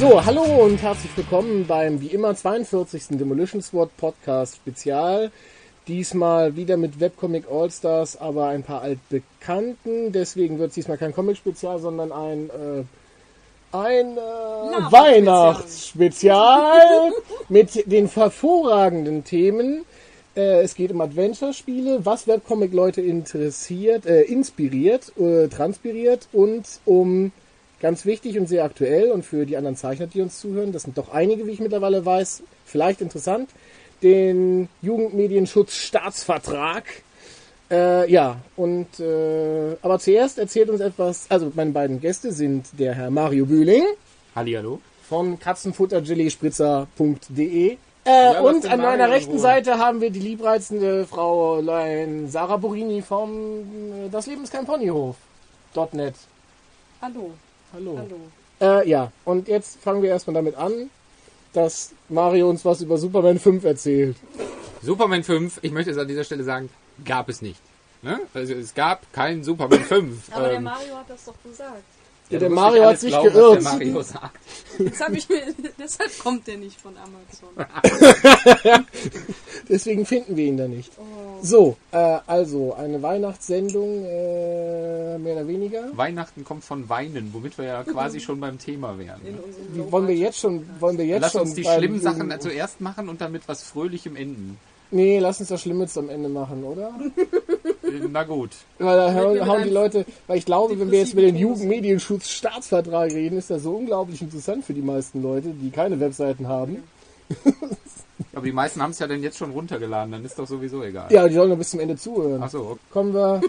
So, hallo und herzlich willkommen beim wie immer 42. Demolition Squad Podcast Spezial. Diesmal wieder mit Webcomic All-Stars, aber ein paar altbekannten. Deswegen wird es diesmal kein Comic-Spezial, sondern ein, äh, ein äh, Weihnachtsspezial mit den hervorragenden Themen. Äh, es geht um Adventure-Spiele, was Webcomic-Leute interessiert, äh, inspiriert, äh, transpiriert und um ganz wichtig und sehr aktuell und für die anderen Zeichner, die uns zuhören, das sind doch einige, wie ich mittlerweile weiß, vielleicht interessant, den Jugendmedienschutzstaatsvertrag. Äh, ja, und äh, aber zuerst erzählt uns etwas, also meine beiden Gäste sind der Herr Mario Bühling Hallihallo. von katzenfuttergelee-spritzer.de äh, Ja, und an meiner rechten. Seite haben wir die liebreizende Frau Lein Sarah Borini vom äh, Das Leben ist kein Ponyhof. .net. Hallo, Hallo. hallo. Äh, ja, und jetzt fangen wir erstmal damit an, dass Mario uns was über Superman 5 erzählt. Superman 5, ich möchte es an dieser Stelle sagen, gab es nicht. Ne? Also es gab keinen Superman 5. Aber der Ähm, Mario hat das doch gesagt. Ja, der Mario hat sich glauben, was geirrt. Der Mario sagt. Jetzt hab ich mir, deshalb kommt der nicht von Amazon. Deswegen finden wir ihn da nicht. Oh. So, äh, also eine Weihnachtssendung, äh, mehr oder weniger. Weihnachten kommt von Weinen, womit wir ja quasi schon beim Thema wären. Wie, wollen wir jetzt schon, wollen wir jetzt Lass schon uns die schlimmen Sachen zuerst machen und dann mit was Fröhlichem enden. Nee, lass uns das Schlimme am Ende machen, oder? Äh, Na gut. Weil da hauen, mit hauen die Leute, weil ich glaube, wenn wir jetzt über den depressiven Tod Jugendmedienschutzstaatsvertrag reden, ist das so unglaublich interessant für die meisten Leute, die keine Webseiten haben. Aber die meisten haben es ja dann jetzt schon runtergeladen, dann ist doch sowieso egal. Ja, die sollen nur bis zum Ende zuhören. Achso, okay. Kommen wir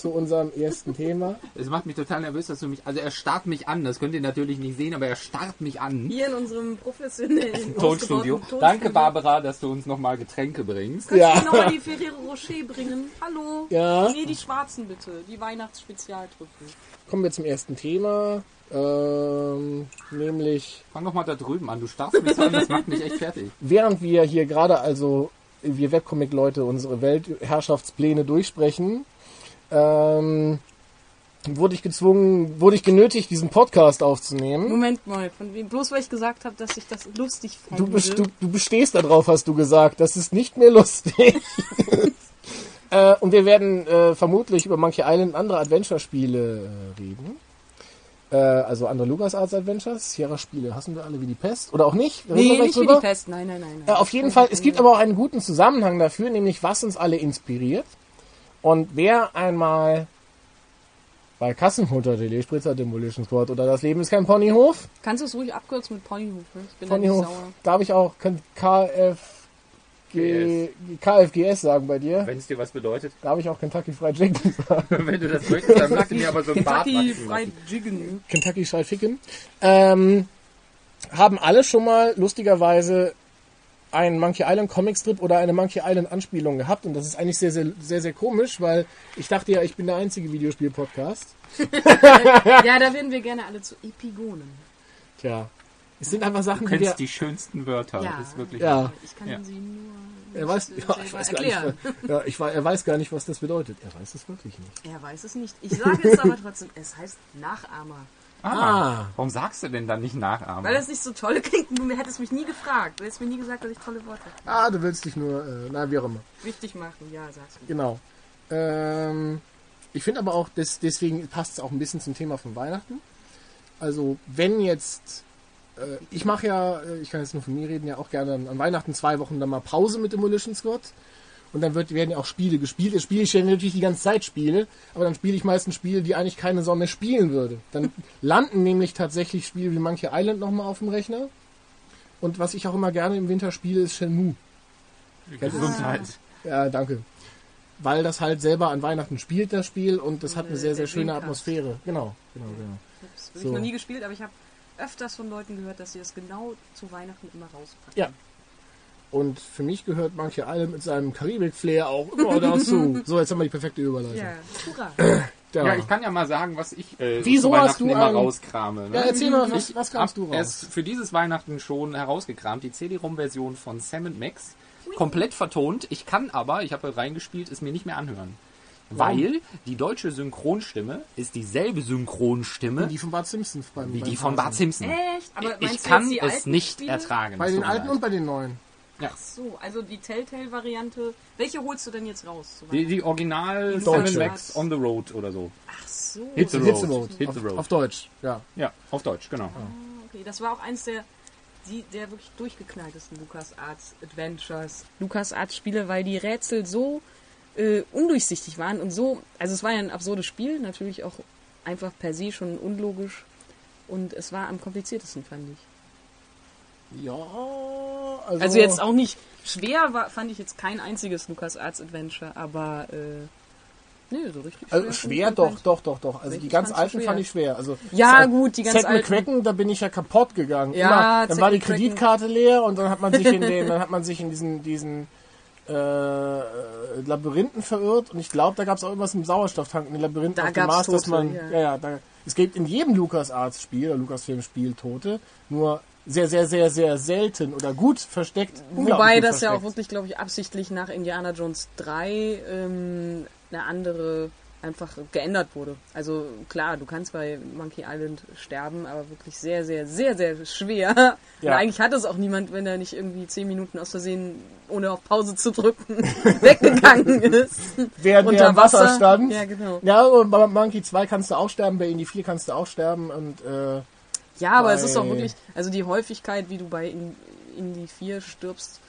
zu unserem ersten Thema. es macht mich total nervös, dass du mich. Also er starrt mich an, das könnt ihr natürlich nicht sehen, aber er starrt mich an. Hier in unserem professionellen Tonstudio. Danke, Barbara, dass du uns nochmal Getränke bringst. Kannst Ja. du nochmal die Ferrero Rocher bringen? Hallo? Ja. Nee, die schwarzen bitte. Die Weihnachtsspezialtrüffel. Kommen wir zum ersten Thema. Ähm, nämlich, Fang doch mal da drüben an. Du starrst mich an, das macht mich echt fertig. während wir hier gerade also, wir Webcomic-Leute, unsere Weltherrschaftspläne durchsprechen, ähm, wurde ich gezwungen, wurde ich genötigt, diesen Podcast aufzunehmen. Moment mal, von wem? Bloß weil ich gesagt habe, dass ich das lustig fand. Du, best- du, du bestehst darauf, hast du gesagt. Das ist nicht mehr lustig. äh, und wir werden äh, vermutlich über Monkey Island und andere Adventure-Spiele äh, reden. Äh, also andere LucasArts Adventures, Sierra-Spiele hassen wir alle wie die Pest. Oder auch nicht. Reden Nee, nicht wie drüber. die Pest. Nein, nein, nein. Äh, nein. auf jeden Fall, es gibt aber auch einen guten Zusammenhang dafür, nämlich was uns alle inspiriert. Und wer einmal bei Kassenfutter.de, Spritzer Demolition Squad oder Das Leben ist kein Ponyhof, Kannst du es ruhig abkürzen mit Ponyhof? ne? Ich bin da nicht Ponyhof, sauer. darf ich auch KFG, KFGS sagen bei dir? Wenn es dir was bedeutet. Darf ich auch Kentucky Fried Chicken sagen? Wenn du das möchtest, dann musst du mir aber so ein Bart Kentucky Fried. Chicken. Kentucky Fried Chicken. Ähm, haben alle schon mal lustigerweise einen Monkey Island Comicstrip oder eine Monkey Island Anspielung gehabt und das ist eigentlich sehr, sehr, sehr, sehr komisch, weil ich dachte ja, ich bin der einzige Videospiel-Podcast. Ja, da werden wir gerne alle zu Epigonen. Tja, es sind einfach Sachen, Du die kennst die schönsten Wörter. Ja. Das ist wirklich Ja. Ich kann Ja. sie nur Er weiß, ja, ich weiß selber gar nicht, erklären. ja, ich, er weiß gar nicht, was das bedeutet. Er weiß es wirklich nicht. Er weiß es nicht. Ich sage es aber trotzdem. Es heißt Nachahmer. Ah, Ah. Warum sagst du denn dann nicht nachahmen? Weil es nicht so toll klingt. Du hättest mich nie gefragt. Du hättest mir nie gesagt, dass ich tolle Worte Ah, du willst dich nur, äh, na, wie auch immer. wichtig machen. Ja, sagst du. Genau. Ähm, ich finde aber auch, des, deswegen passt es auch ein bisschen zum Thema von Weihnachten. Also, wenn jetzt, äh, ich mache ja, äh, ich kann jetzt nur von mir reden, ja auch gerne an, an Weihnachten zwei Wochen dann mal Pause mit Demolition Squad. Und dann wird, werden ja auch Spiele gespielt. Jetzt spiele ich ja natürlich die ganze Zeit Spiele, aber dann spiele ich meistens Spiele, die eigentlich keine mehr spielen würde. Dann landen nämlich tatsächlich Spiele wie Monkey Island nochmal auf dem Rechner. Und was ich auch immer gerne im Winter spiele, ist Shenmue. Gesundheit. Ja, danke. Weil das halt selber an Weihnachten spielt, das Spiel, und das hat eine äh, sehr, sehr der schöne. Atmosphäre. Genau, genau, genau. Ich habe So. noch nie gespielt, aber ich habe öfters von Leuten gehört, dass sie das genau zu Weihnachten immer rauspacken. Ja. Und für mich gehört manche alle mit seinem Karibik-Flair auch immer dazu. So, jetzt haben wir die perfekte Überleitung. Ja, hurra. Ja. Ja, ich kann ja mal sagen, was ich äh, Wieso zu hast Weihnachten du immer rauskrame. Ne? Ja, erzähl mal, was, was kamst du raus? erst für dieses Weihnachten schon herausgekramt, die CD-ROM-Version von Sam Max. Komplett vertont. Ich kann aber, ich habe reingespielt, es mir nicht mehr anhören. Weil die deutsche Synchronstimme ist dieselbe Synchronstimme Die von Bart Simpson. Beim, wie die von. Bart Simpson. Echt? Aber ich kann es nicht Spiele? ertragen. Bei den alten und bei den neuen. Ja. So, also die Telltale-Variante. Welche holst du denn jetzt raus? Die, die Original Die deutsche. Max on the Road oder so. Ach so. Hit the Hit the Road. Road. Hit auf, the Road. auf Deutsch, ja. Ja, auf Deutsch, genau. Okay, das war auch eins der, die, der wirklich durchgeknalltesten LucasArts Adventures. LucasArts Spiele, weil die Rätsel so äh, undurchsichtig waren und so, also es war ja ein absurdes Spiel, natürlich auch einfach per se schon unlogisch und es war am kompliziertesten, fand ich. Ja, also, Also jetzt auch nicht schwer, war, fand ich jetzt kein einziges LucasArts Adventure, aber äh, nee, so richtig Also fand schwer doch, doch, doch, doch. Also die ganz alten schwer. fand ich schwer. Also Ja, gut, die ganz Seth alten. McCracken, da bin ich ja kaputt gegangen. Ja, Immer, dann war die. Kreditkarte leer und dann hat man sich in den, dann hat man sich in diesen, diesen äh, äh, Labyrinthen verirrt und ich glaube, da gab es auch irgendwas im Sauerstofftank in den Labyrinthen Da auf dem Mars, dass Tote, man, ja. ja, ja, da, es gibt in jedem LucasArts-Spiel oder Lucasfilm-Spiel Tote, nur sehr, sehr, sehr, sehr selten oder gut versteckt. Wobei gut das ja auch versteckt. wirklich, glaube ich, absichtlich nach Indiana Jones 3 ähm, eine andere einfach geändert wurde. Also klar, du kannst bei Monkey Island sterben, aber wirklich sehr, sehr, sehr, sehr schwer. Ja. Und eigentlich hat es auch niemand, wenn er nicht irgendwie zehn Minuten aus Versehen, ohne auf Pause zu drücken, weggegangen ist. Während Unter der im Wasser Wasser. stand. Ja, genau. Ja, und bei Monkey 2 kannst du auch sterben, bei Indie 4 kannst du auch sterben und äh, Ja, aber es ist doch wirklich, also die Häufigkeit, wie du bei In- Indie 4 stirbst,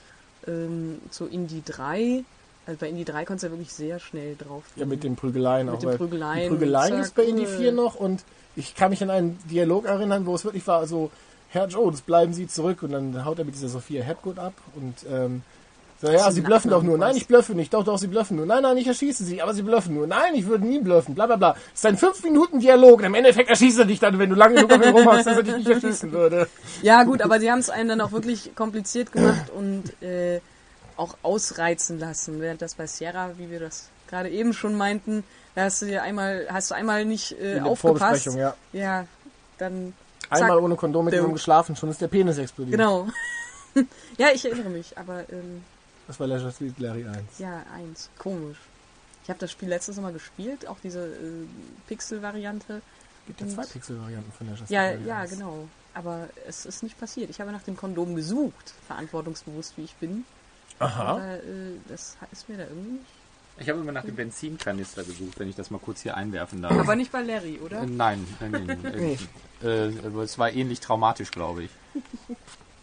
ähm, zu Indie 3, also bei Indie 3 konntest du ja wirklich sehr schnell drauf. ja mit den Prügeleien Mit auch. den weil Prügeleien, Die Prügeleien zack, ist bei Indie äh. 4 noch und ich kann mich an einen Dialog erinnern, wo es wirklich war, so, Herr Jones, bleiben Sie zurück und dann haut er mit dieser Sophia Hepgood ab und ähm, so, ja, Sie einen blöffen doch nur. Nein, ich blöffe nicht. Doch, doch, Sie blöffen nur. Nein, nein, ich erschieße Sie, aber Sie blöffen nur. Nein, ich würde nie blöffen. Bla, bla, bla. Es ist ein 5-Minuten-Dialog und im Endeffekt erschießt er dich dann, wenn du lange genug auf ihn rumhast, dass er dich nicht erschießen würde. Ja, gut, aber sie haben es einem dann auch wirklich kompliziert gemacht und äh, auch ausreizen lassen. Während das bei Sierra, wie wir das gerade eben schon meinten, da hast du dir einmal, hast du einmal nicht äh, aufgepasst. Ja. Ja, dann. Einmal zack, ohne Kondom mit jemandem geschlafen, schon ist der Penis explodiert. Genau. ja, ich erinnere mich, aber ähm, Das war Leisure Suite Larry 1. ja, eins. Komisch. Ich habe das Spiel letztens noch mal gespielt, auch diese äh, Pixel-Variante. gibt ja zwei Pixel-Varianten von Leisure Suite Ja, Larry ja, 1. genau. Aber es ist nicht passiert. Ich habe nach dem Kondom gesucht, verantwortungsbewusst wie ich bin. Aha. Aber äh, das ist mir da irgendwie nicht. Ich habe immer nach dem Benzinkanister gesucht, wenn ich das mal kurz hier einwerfen darf. Aber nicht bei Larry, oder? Äh, Nein, nein, nein. äh, äh, aber es war ähnlich traumatisch, glaube ich.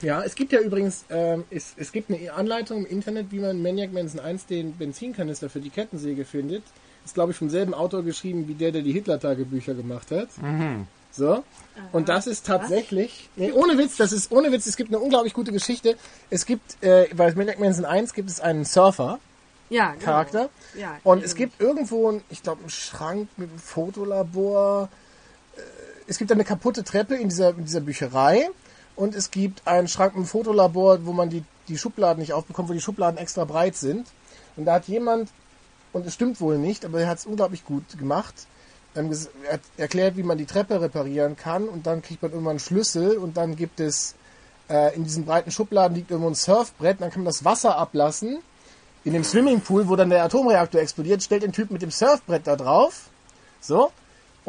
Ja, es gibt ja übrigens, ähm, es, es gibt eine Anleitung im Internet, wie man Maniac Manson 1 den Benzinkanister für die Kettensäge findet. Ist, glaube ich, vom selben Autor geschrieben, wie der, der die Hitler-Tagebücher gemacht hat. So. Und das ist tatsächlich, nee, ohne Witz, das ist ohne Witz, es gibt eine unglaublich gute Geschichte. Es gibt, äh, bei Maniac Manson 1 gibt es einen Surfer, Ja, genau. Charakter. Ja, Und es gibt irgendwo, einen, ich glaube, einen Schrank mit einem Fotolabor. Äh, Es gibt eine kaputte Treppe in dieser, in dieser Bücherei. Und es gibt einen Schrank einem Fotolabor, wo man die, die Schubladen nicht aufbekommt, wo die Schubladen extra breit sind. Und da hat jemand, und es stimmt wohl nicht, aber er hat es unglaublich gut gemacht, ähm, er erklärt, wie man die Treppe reparieren kann. Und dann kriegt man irgendwann einen Schlüssel und dann gibt es äh, in diesen breiten Schubladen liegt irgendwo ein Surfbrett. Dann kann man das Wasser ablassen in dem Swimmingpool, wo dann der Atomreaktor explodiert, stellt den Typ mit dem Surfbrett da drauf. So.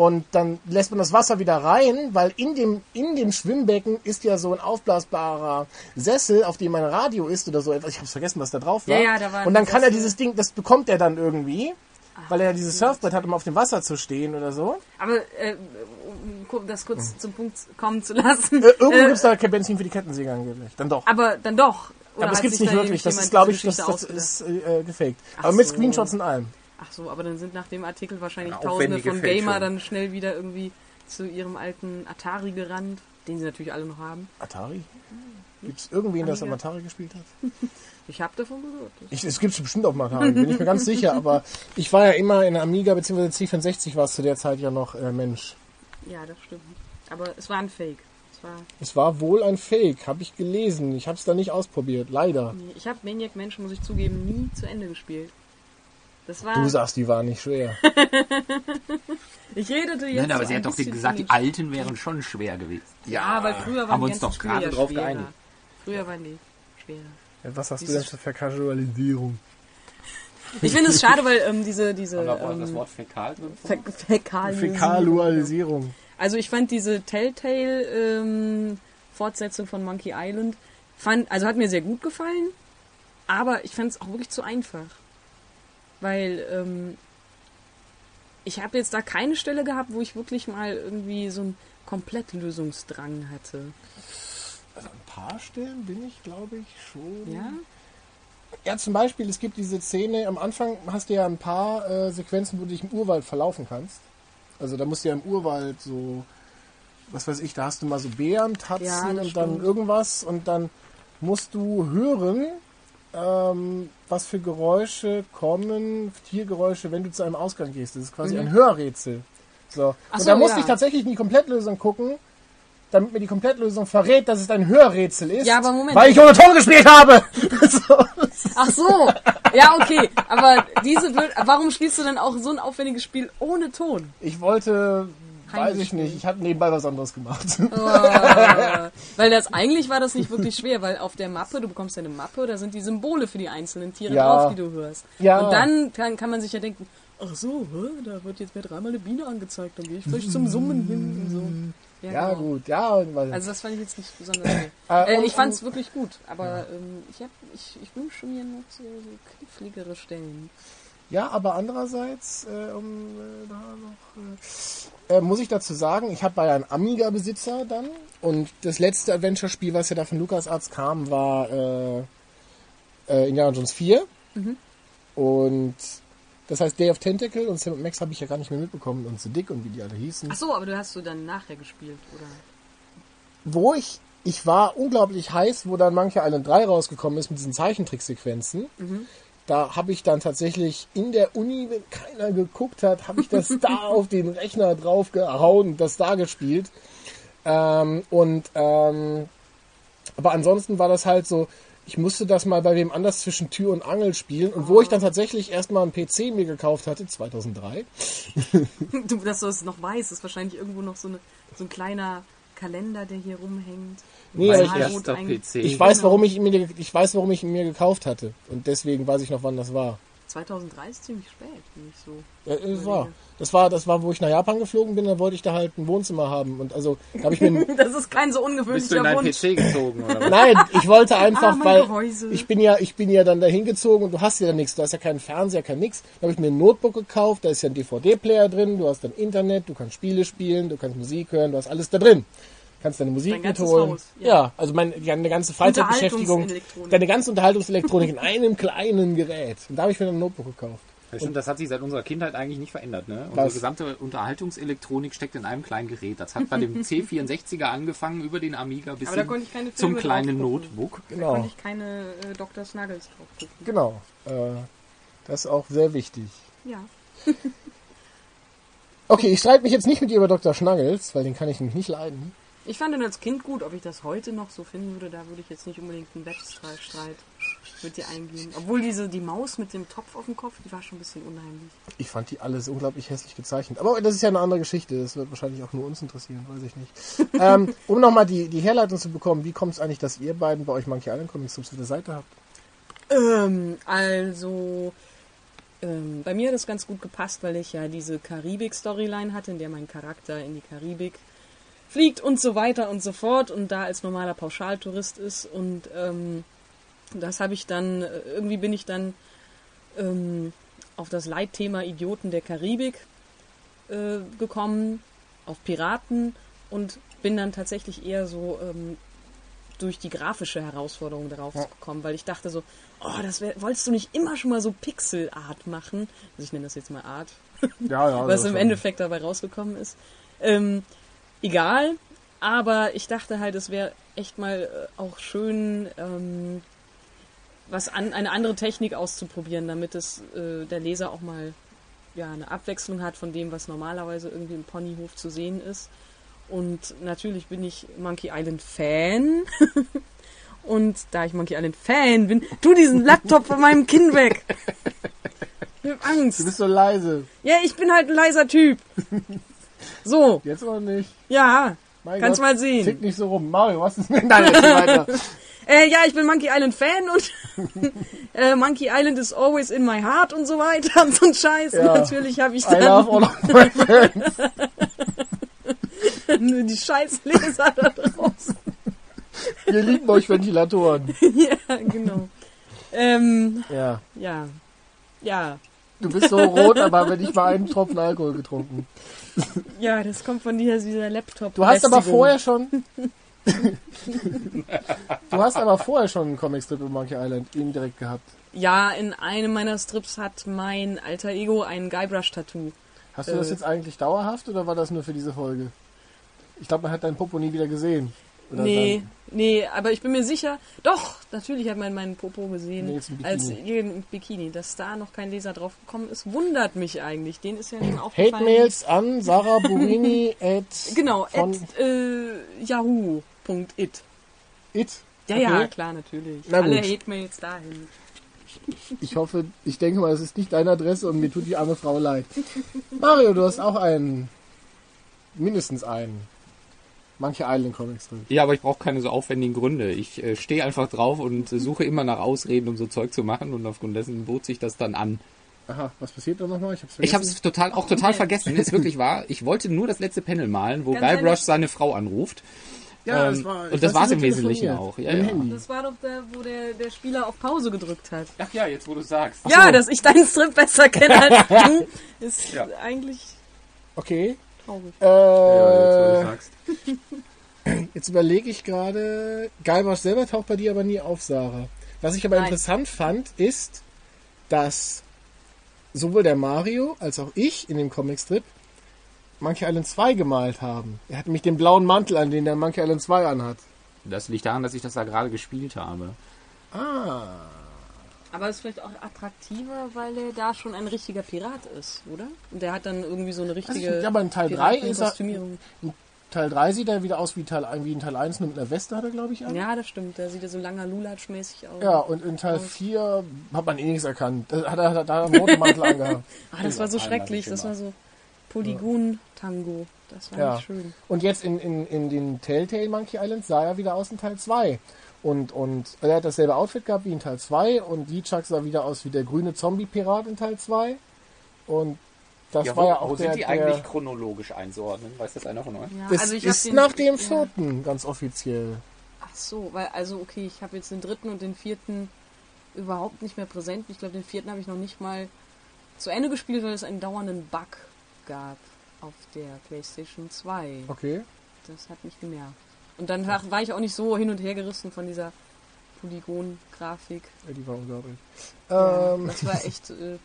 Und dann lässt man das Wasser wieder rein, weil in dem, in dem Schwimmbecken ist ja so ein aufblasbarer Sessel, auf dem ein Radio ist oder so etwas. Ich hab's vergessen, was da drauf war. Ja, ja, da war Und dann kann er Sessel. dieses Ding, das bekommt er dann irgendwie, weil er ja dieses Surfbrett hat, um auf dem Wasser zu stehen oder so. Aber äh, um das kurz zum Punkt kommen zu lassen. Äh, irgendwo Äh, gibt's da kein Benzin für die Kettensäge angeblich. Dann doch. aber dann doch. Oder Aber es gibt's nicht wirklich. Das ist, glaube ich, das, das ist äh, gefaked. Ach Aber mit so. Screenshots und allem. Ach so, aber dann sind nach dem Artikel wahrscheinlich tausende von Fälschung. Gamer dann schnell wieder irgendwie zu ihrem alten Atari gerannt, den sie natürlich alle noch haben. Atari? Gibt's irgendwen, der am Amiga. Atari gespielt hat? Ich habe davon gehört. Ich, es gibt bestimmt auf dem Atari, bin ich mir ganz sicher. Aber ich war ja immer in Amiga bzw. C64 war es zu der Zeit ja noch äh, Mensch. Ja, das stimmt. Aber es war ein Fake. Es war. Es war wohl ein Fake, habe ich gelesen. Ich habe es da nicht ausprobiert, leider. Nee, ich habe Maniac Mansion, muss ich zugeben, nie zu Ende gespielt. Das war. Du sagst, die war nicht schwer. ich redete jetzt. Nein, aber so sie hat doch gesagt, die alten wären schon schwer gewesen. Ja, weil früher waren Haben wir die uns doch gerade ja drauf schwerer. geeinigt. Früher waren die schwerer. Ja, was hast du Dieses- denn für Casualisierung? Ich finde es schade, weil ähm, diese, diese wir das ähm, Wort Fäkal? Fä- Fäkalisierung- Fäkalualisierung. Also ich fand diese Telltale ähm, Fortsetzung von Monkey Island fand, also hat mir sehr gut gefallen, aber ich fand es auch wirklich zu einfach, weil ähm, ich habe jetzt da keine Stelle gehabt, wo ich wirklich mal irgendwie so einen Komplettlösungsdrang hatte. Also ein paar Stellen bin ich, glaube ich, schon. Ja? Ja, zum Beispiel, es gibt diese Szene, am Anfang hast du ja ein paar äh, Sequenzen, wo du dich im Urwald verlaufen kannst. Also da musst du ja im Urwald so, was weiß ich, da hast du mal so Bären, Tatzen Ja, und dann stimmt. irgendwas und dann musst du hören, ähm, was für Geräusche kommen, Tiergeräusche, wenn du zu einem Ausgang gehst. Das ist quasi ein Hörrätsel. So. Mhm. Ach und so, da musste ja. ich tatsächlich in die Komplettlösung gucken, damit mir die Komplettlösung verrät, dass es ein Hörrätsel ist. Ja, aber Moment. Weil ich ohne Ton gespielt habe. so. Ach so, ja okay, aber diese, warum spielst du denn auch so ein aufwendiges Spiel ohne Ton? Ich wollte, weiß ich nicht, ich habe nebenbei was anderes gemacht. Äh, weil das eigentlich war das nicht wirklich schwer, weil auf der Mappe, du bekommst ja eine Mappe, da sind die Symbole für die einzelnen Tiere Ja. drauf, die du hörst. Ja. Und dann kann, kann man sich ja denken, ach so, da wird jetzt mir dreimal eine Biene angezeigt, dann gehe ich vielleicht zum Summen hin und so. ja, genau. gut, ja. Also das fand ich jetzt nicht besonders schwer. Äh, und- ich fand es wirklich gut, aber ähm, ich, hab, ich, ich wünsche mir noch so, so kniffligere Stellen. Ja, aber andererseits, äh, um äh, da noch, äh, äh, muss ich dazu sagen, ich habe bei einem Amiga-Besitzer dann und das letzte Adventure-Spiel, was ja da von LucasArts kam, war äh, äh, Indiana Jones 4. Und das heißt Day of Tentacle und Sam Max habe ich ja gar nicht mehr mitbekommen und The Dick und wie die alle hießen. Ach so, aber du hast du dann nachher gespielt, oder? wo ich, ich war unglaublich heiß, wo dann Monkey Island 3 rausgekommen ist mit diesen Zeichentricksequenzen. Da habe ich dann tatsächlich in der Uni, wenn keiner geguckt hat, habe ich das da auf den Rechner drauf gehauen und das da gespielt. Ähm, und ähm, aber ansonsten war das halt so, ich musste das mal bei wem anders zwischen Tür und Angel spielen. Und wo ich dann tatsächlich erstmal einen PC mir gekauft hatte, 2003, Du, dass du es noch weißt, ist wahrscheinlich irgendwo noch so, eine, so ein kleiner Kalender, der hier rumhängt. Nee, Weil aber ich- halt erster PC. ich weiß, Genau. warum ich ihn mir, ich weiß, warum ich ihn mir gekauft hatte. Und deswegen weiß ich noch, wann das war. 2003 ist ziemlich spät, finde ich so. Ja, das war. Das war, das war, wo ich nach Japan geflogen bin, da wollte ich da halt ein Wohnzimmer haben. Und also, da habe ich mir, Das ist kein so Bist du in ungewöhnlicher deinen Wunsch. PC gezogen oder was? nein, ich wollte einfach, Ah, mein weil Gehäuse. ich bin ja, ich bin ja dann dahin gezogen und du hast ja nichts, du hast ja keinen Fernseher, kein nix. Da habe ich mir ein Notebook gekauft, da ist ja ein DVD-Player drin, du hast dann Internet, du kannst Spiele spielen, du kannst Musik hören, du hast alles da drin. Kannst deine Musik Dein mitholen. Haus, ja. ja. also meine, deine ganze Freizeitbeschäftigung, deine ganze Unterhaltungselektronik in einem kleinen Gerät. Und da habe ich mir dann ein Notebook gekauft. Das stimmt, das hat sich seit unserer Kindheit eigentlich nicht verändert. Ne? Unsere Was? gesamte Unterhaltungselektronik steckt in einem kleinen Gerät. Das hat bei dem C64er angefangen, über den Amiga bis Aber da hin konnte ich keine zum kleinen. Notebook. Da Genau. konnte ich keine äh, Dr. Snuggles drauf gucken. Genau. Äh, das ist auch sehr wichtig. Ja. Okay, ich streite mich jetzt nicht mit dir über Dr. Schnuggles, weil den kann ich nämlich nicht leiden. Ich fand ihn als Kind gut. Ob ich das heute noch so finden würde, da würde ich jetzt nicht unbedingt einen Wettstreit mit dir eingehen. Obwohl diese, die Maus mit dem Topf auf dem Kopf, die war schon ein bisschen unheimlich. Ich fand die alles unglaublich hässlich gezeichnet. Aber das ist ja eine andere Geschichte. Das wird wahrscheinlich auch nur uns interessieren, weiß ich nicht. ähm, um nochmal die, die Herleitung zu bekommen, wie kommt es eigentlich, dass ihr beiden bei euch Monkey Island Comics auf der Seite habt? Ähm, also, ähm, bei mir hat das ganz gut gepasst, weil ich ja diese Karibik-Storyline hatte, in der mein Charakter in die Karibik fliegt und so weiter und so fort und da als normaler Pauschaltourist ist und ähm, das habe ich dann, äh, irgendwie bin ich dann ähm, auf das Leitthema Idioten der Karibik äh, gekommen, auf Piraten und bin dann tatsächlich eher so ähm, durch die grafische Herausforderung darauf gekommen, weil ich dachte so, oh, das wär, wolltest du nicht immer schon mal so Pixel-Art machen? Also ich nenne das jetzt mal Art, Ja, ja. was im Endeffekt dabei rausgekommen ist. Ähm, egal, aber ich dachte halt, es wäre echt mal äh, auch schön, ähm, was an, eine andere Technik auszuprobieren, damit es äh, der Leser auch mal ja, eine Abwechslung hat von dem, was normalerweise irgendwie im Ponyhof zu sehen ist. Und natürlich bin ich Monkey Island Fan. Und da ich Monkey Island Fan bin, tu diesen Laptop von meinem Kinn weg. Ich hab Du Angst. bist so leise. Ja, ich bin halt ein leiser Typ. So, Jetzt aber nicht. ja, Mein kannst Gott, mal sehen. Tick nicht so rum. Mario, was ist denn jetzt weiter. Äh, ja, ich bin Monkey Island Fan und äh, Monkey Island is always in my heart und so weiter und so ein Scheiß. Ja. Natürlich habe ich I love all of my friends. dann die scheiß Leser da draußen. Wir lieben euch Ventilatoren. ja, genau. Ähm, Ja. ja. Ja. Du bist so rot, aber habe nicht mal einen Tropfen Alkohol getrunken. Ja, das kommt von dieser, dieser laptop Du hast aber vorher schon. du hast aber vorher schon einen Comicstrip über Monkey Island indirekt gehabt. Ja, in einem meiner Strips hat mein alter Ego ein Guybrush-Tattoo. Hast du das Äh. jetzt eigentlich dauerhaft oder war das nur für diese Folge? Ich glaube, man hat deinen Popo nie wieder gesehen. Oder Nee, nee, aber ich bin mir sicher, doch, natürlich hat man meinen Popo gesehen, Nee, als im Bikini. Dass da noch kein Leser drauf gekommen ist, wundert mich eigentlich. Den ist ja Dann aufgefallen. Hate-Mails an Sarah Burini at Genau, at äh, yahoo.it. it. Ja, Okay. ja, klar, natürlich. Na Alle. Hate-Mails dahin. Ich hoffe, ich denke mal, es ist nicht deine Adresse und mir tut die arme Frau leid. Mario, du hast auch einen, mindestens einen Monkey Island Comicstrip. Ja, aber ich brauche keine so aufwendigen Gründe. Ich äh, stehe einfach drauf und äh, suche immer nach Ausreden, um so Zeug zu machen und aufgrund dessen bot sich das dann an. Aha, was passiert da nochmal? Ich hab's Ich habe vergessen. es total auch total vergessen, ist wirklich wahr. Ich wollte nur das letzte Panel malen, wo Ganz Guybrush ehrlich? seine Frau anruft. ja, ähm, das war, ich und das war's die im Wesentlichen auch. Ja, ja. Das war doch der, wo der, der Spieler auf Pause gedrückt hat. Ach ja, jetzt wo du sagst. Ja, dass ich deinen Strip besser kenne als du, ist Ja. eigentlich Okay. Traurig. Äh, sagst. jetzt überlege ich gerade, Guybrush selber taucht bei dir aber nie auf, Sarah. Was ich aber Nein. interessant fand, ist, dass sowohl der Mario als auch ich in dem Comicstrip Monkey Island 2 gemalt haben. Er hat nämlich den blauen Mantel an, den der Monkey Island 2 anhat. Das liegt daran, dass ich das da gerade gespielt habe. Ah. Aber es ist vielleicht auch attraktiver, weil er da schon ein richtiger Pirat ist, oder? Und der hat dann irgendwie so eine richtige ich- ja, aber in Teil drei ist er- Piratenkostümierung. Teil 3 sieht er wieder aus wie, Teil, wie in Teil 1, nur mit einer Weste hat er, glaube ich, an. Ja, das stimmt. Da sieht er so langer Lulatsch-mäßig aus. Ja, und in Teil 4 hat man eh nichts erkannt. Da hat er, er einen roten Mantel angehabt. Ah, das war so schrecklich. Das war so Polygon-Tango. Das war Ja. nicht schön. Und jetzt in, in, in den Telltale Monkey Island sah er wieder aus in Teil 2. Und, und er hat dasselbe Outfit gehabt wie in Teil 2 und Lichak sah wieder aus wie der grüne Zombie-Pirat in Teil 2. Und das Ja, war wo, ja auch wo der, sind die der eigentlich chronologisch einzuordnen? Weiß das einer von euch? Ja, das also ist den- nach dem ja. vierten, ganz offiziell. Ach so, weil, also okay, ich habe jetzt den dritten und den vierten überhaupt nicht mehr präsent. Ich glaube, den vierten habe ich noch nicht mal zu Ende gespielt, weil es einen dauernden Bug gab auf der PlayStation 2. Okay. Das hat mich genervt. Und dann war war ich auch nicht so hin und her gerissen von dieser Polygon-Grafik. Ja, die war unglaublich. Ja, Ähm, das war echt äh,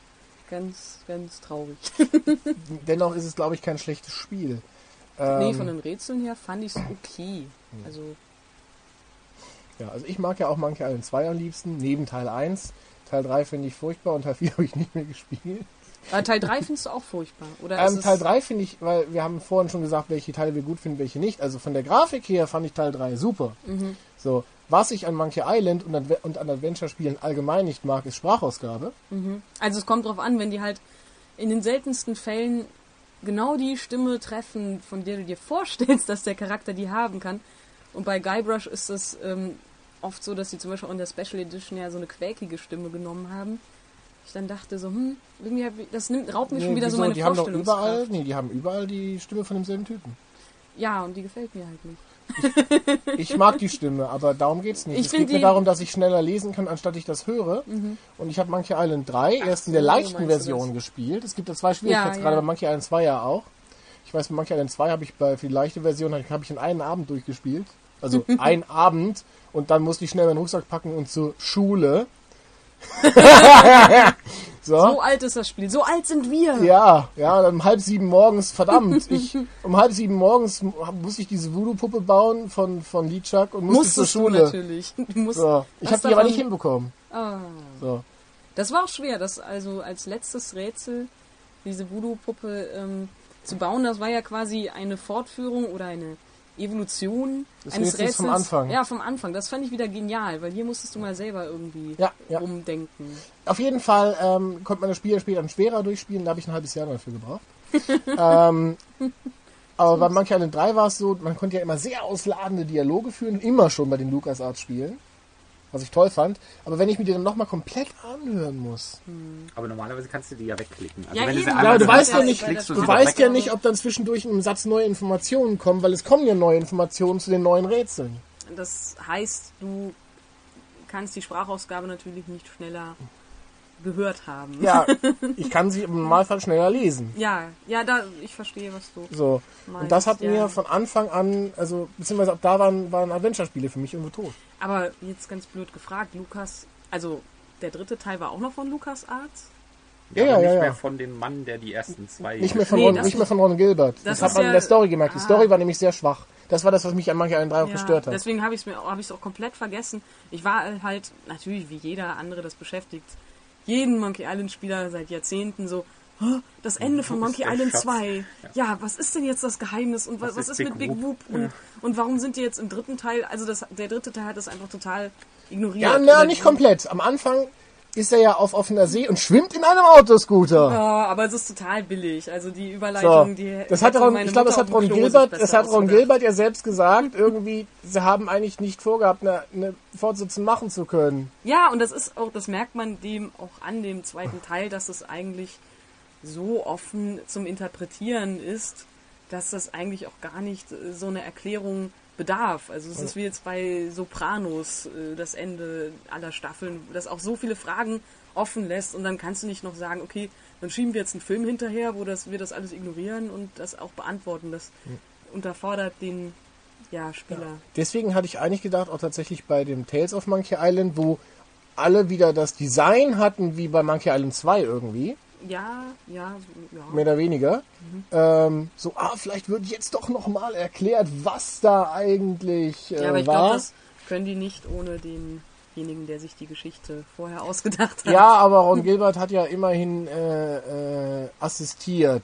ganz, ganz traurig. dennoch ist es, glaube ich, kein schlechtes Spiel. Ähm, nee, von den Rätseln her fand ich es okay. Also, Ja, also ich mag ja auch Monkey Island 2 am liebsten, neben Teil 1. Teil 3 finde ich furchtbar und Teil 4 habe ich nicht mehr gespielt. Äh, Teil 3 findest du auch furchtbar, oder? Ähm, Teil 3 finde ich, weil wir haben vorhin schon gesagt, welche Teile wir gut finden, welche nicht. Also von der Grafik her fand ich Teil 3 super. Mhm. So, was ich an Monkey Island und an, und an Adventure-Spielen allgemein nicht mag, ist Sprachausgabe. Also es kommt drauf an, wenn die halt in den seltensten Fällen genau die Stimme treffen, von der du dir vorstellst, dass der Charakter die haben kann. Und bei Guybrush ist es ähm, oft so, dass sie zum Beispiel auch in der Special Edition ja so eine quäkige Stimme genommen haben. Ich dann dachte so, hm, irgendwie ich, das nimmt, raubt mir schon Nee, wieder so wieso? meine die haben doch überall, nee, die haben überall die Stimme von demselben Typen. Ja, und die gefällt mir halt nicht. Ich mag die Stimme, aber darum geht's nicht. Ich es geht mir darum, dass ich schneller lesen kann, anstatt ich das höre. Und ich habe Monkey Island 3 erst in der so, leichten Version gespielt. Es gibt ja zwei Schwierigkeitsgrade Ja, ja. bei Monkey Island 2 ja auch. Ich weiß, bei Monkey Island 2 habe ich bei für die leichte Version habe ich- ich in einen Abend durchgespielt. Also ein Abend und dann musste ich schnell meinen Rucksack packen und zur Schule. so. So alt ist das Spiel. So alt sind wir. Ja, ja, um halb sieben morgens, verdammt, ich, um halb sieben morgens mu- musste ich diese Voodoo-Puppe bauen von, von Lichak und musste Musstest zur du Schule. natürlich. Du musst, So. Ich habe die aber nicht hinbekommen. Ah. So. Das war auch schwer, das also als letztes Rätsel diese Voodoo-Puppe ähm, zu bauen, das war ja quasi eine Fortführung oder eine Evolution Des eines Rätsels vom Anfang. Ja, vom Anfang. Das fand ich wieder genial, weil hier musstest du mal selber irgendwie Ja, ja. rumdenken. Auf jeden Fall ähm, konnte man das Spiel ja später dann schwerer durchspielen, da habe ich ein halbes Jahr dafür gebraucht. ähm, aber bei Monkey Island 3 war es so, man konnte ja immer sehr ausladende Dialoge führen, immer schon bei den LucasArts-Spielen, was ich toll fand. Aber wenn ich mir die dann nochmal komplett anhören muss, Aber normalerweise kannst du die ja wegklicken. Also Ja, wenn du eben. Ja, du weißt ja nicht- klickst du sie weißt ja nicht, ob dann zwischendurch in einem Satz neue Informationen kommen, weil es kommen ja neue Informationen zu den neuen Rätseln. Das heißt, du kannst die Sprachausgabe natürlich nicht schneller gehört haben. Ja, ich kann sie im Normalfall schneller lesen. ja, ja, da, ich verstehe, was du So. Und das hat Meinst, mir ja. von Anfang an, also beziehungsweise ab da waren, waren Adventure-Spiele für mich irgendwo tot. Aber jetzt ganz blöd gefragt, Lukas, also der dritte Teil war auch noch von Lukas Arts? Ja, aber ja, nicht ja, mehr ja. von dem Mann, der die ersten zwei. Nicht mehr von, Nee, Ron, das nicht mehr von Ron Gilbert. Das, das hat man in ja- der Story gemerkt. Die Ah. Story war nämlich sehr schwach. Das war das, was mich an Monkey Island 3 auch gestört hat. Deswegen habe ich es mir habe ich es auch komplett vergessen. Ich war halt natürlich wie jeder andere das beschäftigt. Jeden Monkey Island Spieler seit Jahrzehnten so "Oh, das Ende von Wo ist Monkey Island Schatz? 2. Ja. was ist denn jetzt das Geheimnis und was, Was was ist ist mit Big Big Whoop und, und warum sind die jetzt im dritten Teil? Also das, der dritte Teil hat das einfach total ignoriert. Ja, na, nicht komplett. Am Anfang ist er ja auf offener See und schwimmt in einem Autoscooter. Ja, aber es ist total billig. Also die So, Überleitung, die das hat Ron, ich glaube, das hat Ron Gilbert, das hat Ron. Gilbert ja selbst gesagt. Irgendwie, sie haben eigentlich nicht vorgehabt, eine, eine Fortsetzung machen zu können. Ja, und das ist auch, das merkt man dem auch an dem zweiten Teil, dass es eigentlich so offen zum Interpretieren ist, dass das eigentlich auch gar nicht so eine Erklärung bedarf. Also es ist wie jetzt bei Sopranos, äh, das Ende aller Staffeln, das auch so viele Fragen offen lässt und dann kannst du nicht noch sagen, okay, dann schieben wir jetzt einen Film hinterher, wo das, wir das alles ignorieren und das auch beantworten. Das unterfordert den ja, Spieler. Deswegen hatte ich eigentlich gedacht, auch tatsächlich bei dem Tales of Monkey Island, wo alle wieder das Design hatten wie bei Monkey Island 2 irgendwie, Ja, ja, so, ja. mehr oder weniger. Ähm, so, ah, vielleicht wird jetzt doch nochmal erklärt, was da eigentlich äh, Ja, aber ich war. glaube, das können die nicht ohne denjenigen, der sich die Geschichte vorher ausgedacht hat. ja, aber Ron Gilbert hat ja immerhin äh, äh, assistiert.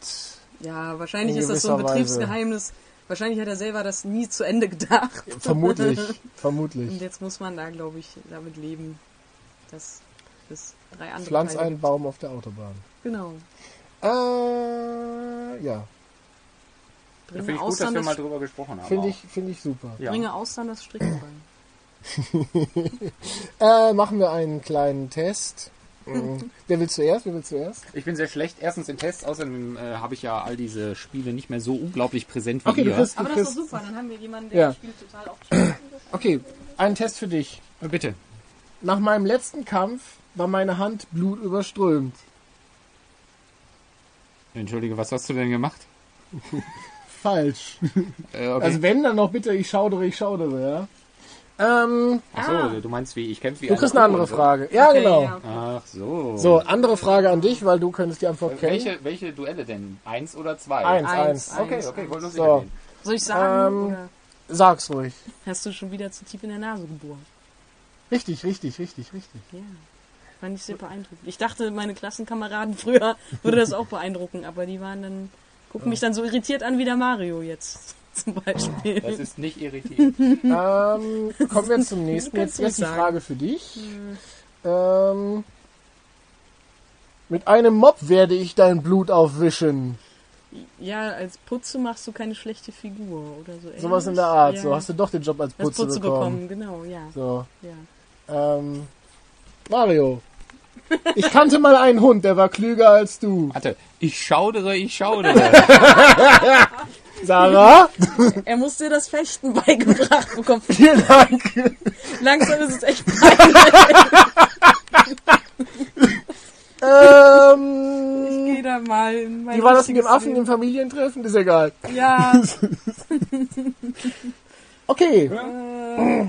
Ja, wahrscheinlich In ist das so ein gewisser Weise. Betriebsgeheimnis. Wahrscheinlich hat er selber das nie zu Ende gedacht. Vermutlich, Und vermutlich. jetzt muss man da, glaube ich, damit leben, dass es drei andere Pflanz einen. Baum auf der Autobahn. Genau. Äh, ja, Da Bringe finde ich gut, dass wir mal drüber gesprochen haben. finde ich, finde ich super. Ja. bringe Austern das Stricken Äh, machen wir einen kleinen Test. Mhm. Wer will zuerst? Wer will zuerst? Ich bin sehr schlecht. Erstens in Tests, außerdem äh, habe ich ja all diese Spiele nicht mehr so unglaublich präsent wie Okay, ihr. kriegst, Aber das ist doch super, dann haben wir jemanden, der Ja. das Spiel total aufgeschrieben Okay, ein Test für dich. Bitte. Nach meinem letzten Kampf war meine Hand blutüberströmt. Entschuldige, was hast du denn gemacht? Falsch. Äh, okay. Also wenn, dann noch bitte, ich schaudere, ich schaudere, ja. Ähm, Ach so, Ah. du meinst wie, ich kämpfe wie du kriegst eine andere so? Frage. Ja, Okay, genau. ja, okay. Ach so. So, andere Frage an dich, weil du könntest die Antwort Äh, kennen. welche, welche Duelle denn? Eins oder zwei? Eins, Eins, eins. Okay, okay, wollte nur eins. sicher So. gehen. Soll ich sagen? Ähm, oder Sag's ruhig. hast du schon wieder zu tief in der Nase geboren? Richtig, richtig, richtig, richtig. Ja. Fand ich sehr beeindruckend. Ich dachte, meine Klassenkameraden früher würde das auch beeindrucken, aber die waren dann, gucken mich dann so irritiert an wie der Mario jetzt zum Beispiel. Das ist nicht irritierend. ähm, kommen wir zum nächsten. Jetzt, jetzt die. Frage für dich. Ähm, mit einem Mob werde ich dein Blut aufwischen. Ja, als Putze machst du keine schlechte Figur oder so. Sowas in der Art. Ja. So hast du doch den Job als Als Putze, Putze bekommen. bekommen. genau, ja. So, ja. ähm, Mario. Ich kannte mal einen Hund, der war klüger als du. Warte, ich schaudere, ich schaudere. Sarah, Er musste das Fechten beigebracht bekommen. vielen Dank. Langsam ist es echt. Ähm, Geh da mal in mein wie war das mit dem Affen im Familientreffen? Ist egal. Ja, Okay, äh,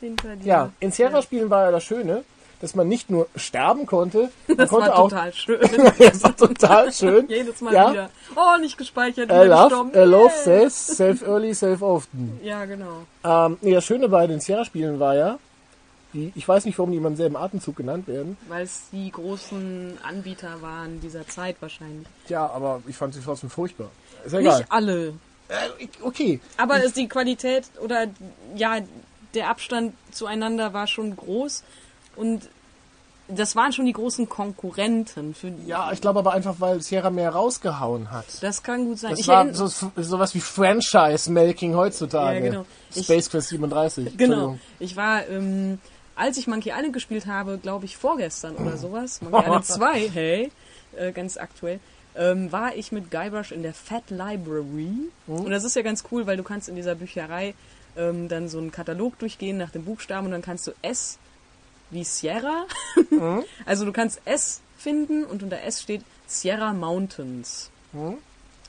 hinter dir. ja, in Sierra-Spielen war ja das Schöne, dass man nicht nur sterben konnte, man Das konnte war auch total schön. das war total schön. Jedes Mal Ja. wieder. Oh, nicht gespeichert. Wieder love, gestorben. I love Yay. says, self early, self often. Ja, genau. Ähm, nee, das Schöne bei den Sierra-Spielen war ja, die, ich weiß nicht, warum die immer im selben Atemzug genannt werden. Weil es die großen Anbieter waren dieser Zeit wahrscheinlich. Ja, aber ich fand sie trotzdem furchtbar. Ist ja egal. Nicht alle. Äh, okay. Aber ist die Qualität oder ja, der Abstand zueinander war schon groß und das waren schon die großen Konkurrenten für die. Ja, ich glaube aber einfach, weil Sierra mehr rausgehauen hat. Das kann gut sein. Das ich war so, sowas wie Franchise-Making heutzutage. Ja, genau. Ich- Space Quest 37. Genau. Ich war, ähm, als ich Monkey Island gespielt habe, glaube ich vorgestern oder sowas, Monkey Island 2, hey, äh, ganz aktuell, ähm, war ich mit Guybrush in der Fat Library. Und das ist ja ganz cool, weil du kannst in dieser Bücherei ähm, dann so einen Katalog durchgehen nach dem Buchstaben und dann kannst du S wie Sierra. also du kannst S finden und unter S steht Sierra Mountains.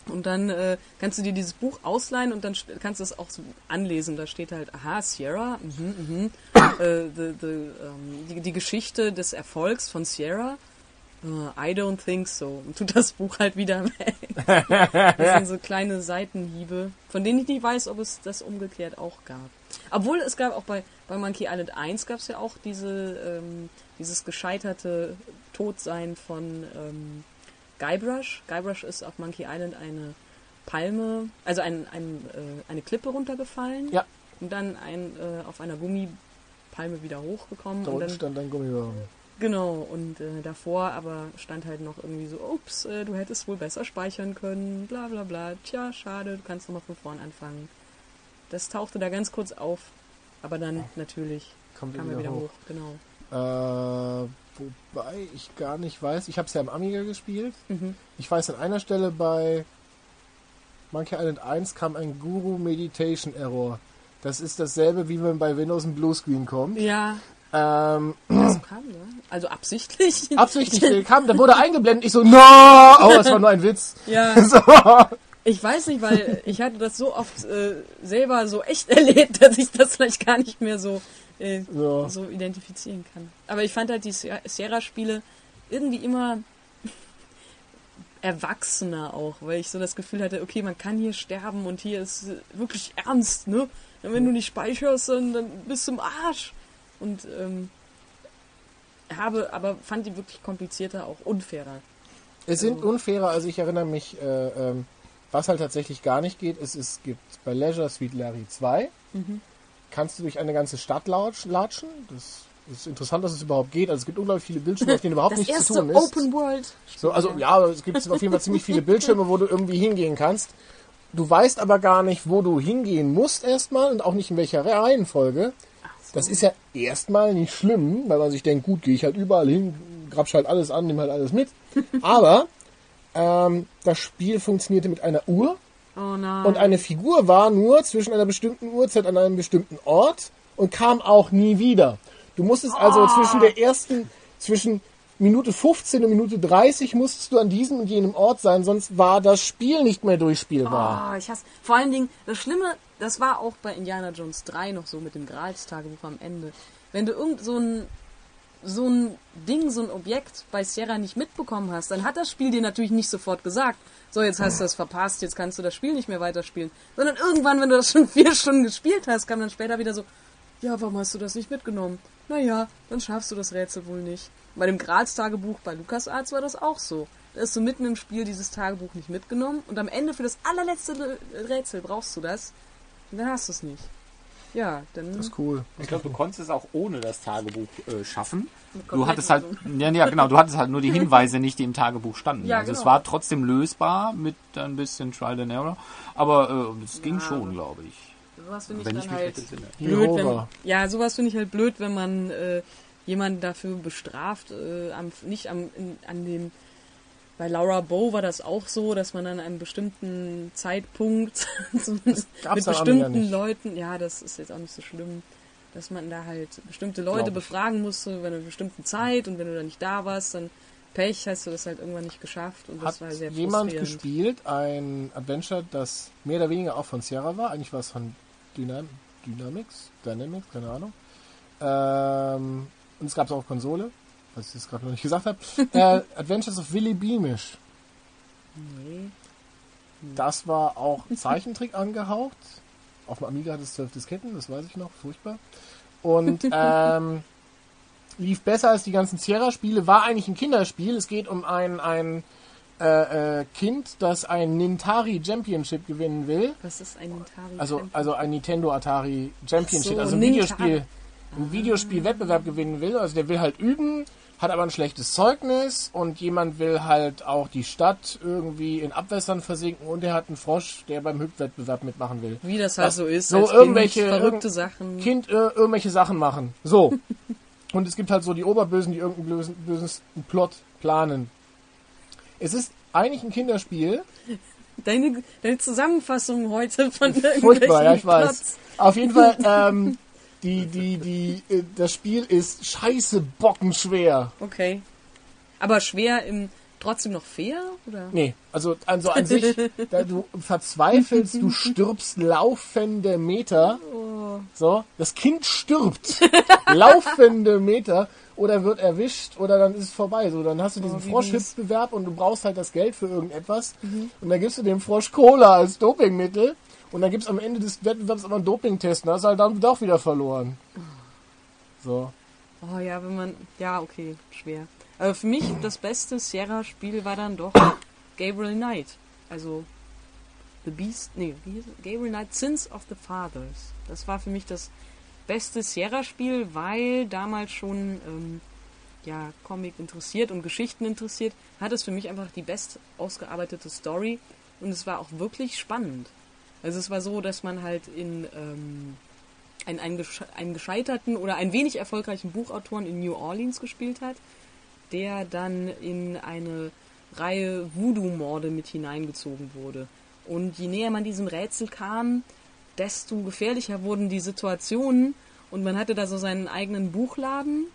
Und dann äh, kannst du dir dieses Buch ausleihen und dann st- kannst du es auch so anlesen. Da steht halt, aha, Sierra, mhm, mhm, äh, the, the, ähm, die, die Geschichte des Erfolgs von Sierra. Äh, I don't think so. Und tut das Buch halt wieder weg. Das sind so kleine Seitenhiebe, von denen ich nicht weiß, ob es das umgekehrt auch gab. Obwohl es gab auch bei, bei Monkey Island 1 gab es ja auch diese, ähm, dieses gescheiterte Todsein von ähm, Guybrush. Guybrush ist auf Monkey Island eine Palme, also ein, ein, äh, eine Klippe runtergefallen Ja. und dann ein, äh, auf einer Gummipalme wieder hochgekommen. Da und dann, stand ein Gummiwagen. genau, und äh, davor aber stand halt noch irgendwie so, ups, äh, du hättest wohl besser speichern können, bla bla bla, tja, schade, du kannst nochmal von vorn anfangen. Das tauchte da ganz kurz auf, aber dann natürlich Kommt kam er wieder hoch, genau. Äh, wobei ich gar nicht weiß. Ich habe es ja am Amiga gespielt. Mhm. Ich weiß, an einer Stelle bei Monkey Island 1 kam ein Guru Meditation Error. Das ist dasselbe, wie wenn bei Windows ein Bluescreen kommt. Ja, Ähm, das kam, ja. Also absichtlich. absichtlich kam, da wurde eingeblendet. Ich so, no! Oh, das war nur ein Witz. Ja, So. Ich weiß nicht, weil ich hatte das so oft äh, selber so echt erlebt, dass ich das vielleicht gar nicht mehr so, äh, So. so identifizieren kann. Aber ich fand halt die Sierra- Sierra-Spiele irgendwie immer erwachsener auch, weil ich so das Gefühl hatte, okay, man kann hier sterben und hier ist äh, wirklich ernst, ne? Und wenn du nicht speicherst, dann, dann bist du im Arsch. Und ähm, habe, aber fand die wirklich komplizierter, auch unfairer. Es sind unfairer, also ich erinnere mich, äh, ähm, was halt tatsächlich gar nicht geht, ist, es gibt bei Leisure Suite Larry 2, kannst du durch eine ganze Stadt latschen. Das ist interessant, dass es überhaupt geht. Also es gibt unglaublich viele Bildschirme, auf denen überhaupt Das nichts zu tun ist. Open World. So, also ja, es gibt auf jeden Fall ziemlich viele Bildschirme, wo du irgendwie hingehen kannst. Du weißt aber gar nicht, wo du hingehen musst erstmal und auch nicht in welcher Reihenfolge. Das ist ja erstmal nicht schlimm, weil man sich denkt, gut, gehe ich halt überall hin, grabsch halt alles an, nimm halt alles mit. Aber ähm, das Spiel funktionierte mit einer Uhr Oh nein. und eine Figur war nur zwischen einer bestimmten Uhrzeit an einem bestimmten Ort und kam auch nie wieder. Du musstest also zwischen der ersten, zwischen Minute 15 und Minute 30 musstest du an diesem und jenem Ort sein, sonst war das Spiel nicht mehr durchspielbar. Oh, ich hasse. Vor allen Dingen, das Schlimme, das war auch bei Indiana Jones 3 noch so mit dem Grals-Tagebuch am Ende. Wenn du irgend so ein, so ein Ding, so ein Objekt bei Sierra nicht mitbekommen hast, dann hat das Spiel dir natürlich nicht sofort gesagt, so jetzt hast du das verpasst, jetzt kannst du das Spiel nicht mehr weiterspielen. Sondern irgendwann, wenn du das schon vier Stunden gespielt hast, kam dann später wieder so, ja, warum hast du das nicht mitgenommen? Naja, dann schaffst du das Rätsel wohl nicht. Bei dem Grals-Tagebuch bei LucasArts war das auch so. Da hast du mitten im Spiel dieses Tagebuch nicht mitgenommen und am Ende für das allerletzte Le- Rätsel brauchst du das und dann hast du es nicht. Ja, dann Das ist cool. Ich glaube, du konntest es auch ohne das Tagebuch äh, schaffen. Du hattest halt, ja, ja, genau, du hattest halt nur die Hinweise nicht, die im Tagebuch standen. Ja, also es genau. war trotzdem lösbar mit ein bisschen Trial and Error, aber äh, es ging schon, glaube ich. sowas finde ich dann halt blöd, wenn, ja, sowas finde ich halt blöd, wenn man äh, jemanden dafür bestraft, äh, am, nicht am, in, an dem bei Laura Bow war das auch so, dass man an einem bestimmten Zeitpunkt mit bestimmten. Leuten, ja, das ist jetzt auch nicht so schlimm, dass man da halt bestimmte Leute befragen musste, wenn einer bestimmten Zeit und wenn du da nicht da warst, dann Pech, hast du das halt irgendwann nicht geschafft und das Hat war sehr jemand gespielt, ein Adventure, das mehr oder weniger auch von Sierra war? Eigentlich war es von Dynam Dynamics? Dynamics, keine Ahnung. Ähm, und es gab es auch auf Konsole, was ich jetzt gerade noch nicht gesagt habe. äh, Adventures of Willy Beamish. Nee. Das war auch Zeichentrick angehaucht. Auf dem Amiga hat es zwölf Disketten, das weiß ich noch, furchtbar. Und ähm, lief besser als die ganzen Sierra-Spiele, war eigentlich ein Kinderspiel. Es geht um ein, ein äh, äh, Kind, das ein Nintari Championship gewinnen will. Was ist ein Atari? Also, also ein Nintendo Atari Championship, so, also ein Nintari. Videospiel, ein Videospielwettbewerb gewinnen will. Also der will halt üben, hat aber ein schlechtes Zeugnis und jemand will halt auch die Stadt irgendwie in Abwässern versinken und er hat einen Frosch, der beim Hüpfwettbewerb mitmachen will. Wie das halt Was- so ist. so als Kind, irgendwelche- verrückte Sachen. Kind äh, irgendwelche Sachen machen. So. und es gibt halt so die Oberbösen, die irgendeinen bösen, Plot planen. Es ist eigentlich ein Kinderspiel. Deine, deine Zusammenfassung heute von Furchtbar, ja, ich weiß. Auf jeden Fall, ähm, die, die, die, äh, das Spiel ist scheiße bockenschwer. Okay. Aber schwer im trotzdem noch fair? Oder? Nee, also, also an sich, da du verzweifelst, du stirbst laufende Meter. So, das Kind stirbt laufende Meter oder wird erwischt oder dann ist es vorbei. So, dann hast du diesen Oh, Froschhüpfbewerb und du brauchst halt das Geld für irgendetwas. Und dann gibst du dem Frosch Cola als Dopingmittel. Und dann gibt's am Ende des Wettbewerbs aber einen Dopingtest. Und hast halt dann doch wieder verloren. So. Oh ja, wenn man. Ja, okay, schwer. Aber für mich das beste Sierra-Spiel war dann doch Gabriel Knight. Also The Beast. Nee, es? Gabriel Knight Sins of the Fathers. Das war für mich das beste Sierra-Spiel, weil damals schon ähm, ja, Comic interessiert und Geschichten interessiert, hat es für mich einfach die best ausgearbeitete Story und es war auch wirklich spannend. Also es war so, dass man halt in ähm, einen, einen, gesche- einen gescheiterten oder ein wenig erfolgreichen Buchautoren in New Orleans gespielt hat, der dann in eine Reihe Voodoo-Morde mit hineingezogen wurde. Und je näher man diesem Rätsel kam, desto gefährlicher wurden die Situationen und man hatte da so seinen eigenen Buchladen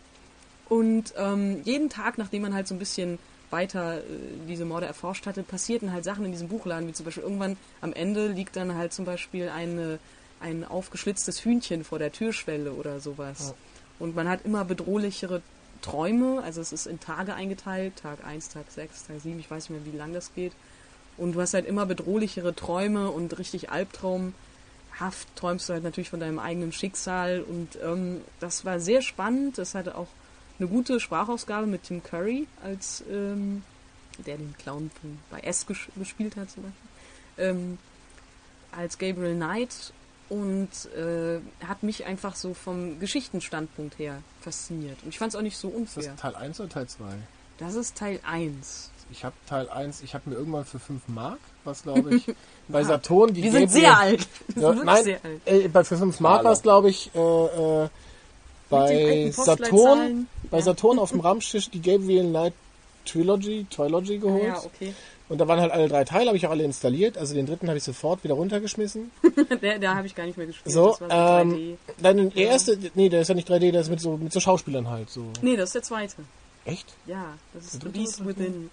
und ähm, jeden Tag, nachdem man halt so ein bisschen weiter äh, diese Morde erforscht hatte, passierten halt Sachen in diesem Buchladen, wie zum Beispiel irgendwann am Ende liegt dann halt zum Beispiel eine, ein aufgeschlitztes Hühnchen vor der Türschwelle oder sowas. Und man hat immer bedrohlichere Träume, also es ist in Tage eingeteilt, Tag 1, Tag 6, Tag 7, ich weiß nicht mehr, wie lang das geht. Und du hast halt immer bedrohlichere Träume und richtig albtraumhaft träumst du halt natürlich von deinem eigenen Schicksal. Und ähm, das war sehr spannend. Das hatte auch eine gute Sprachausgabe mit Tim Curry, als ähm, der den Clown von- bei S ges gespielt hat zum Beispiel. Ähm, als Gabriel Knight und äh, hat mich einfach so vom Geschichtenstandpunkt her fasziniert. Und ich fand es auch nicht so Ist das unfair. Teil 1 oder Teil 2? Das ist Teil 1. Ich habe Teil 1, ich habe mir irgendwann für 5 Mark, was glaube ich, bei Saturn die Wir sind Gabriel- sehr alt. Wir sind Ja, wirklich nein, sehr alt. äh, bei für 5 Mark war es glaube ich äh, äh, bei Saturn, bei Ja. Saturn auf dem Ramstisch die Gabriel Knight Trilogy, Trilogy geholt. Ja, okay. Und da waren halt alle drei Teile, habe ich auch alle installiert. Also den dritten habe ich sofort wieder runtergeschmissen. Der, der habe ich gar nicht mehr gespielt. So, so 3D. ähm, dann der erste, nee, der ist ja nicht 3D, der ist mit so, mit so Schauspielern halt so. Nee, das ist der zweite. Echt? Ja, das ist The Beast Within.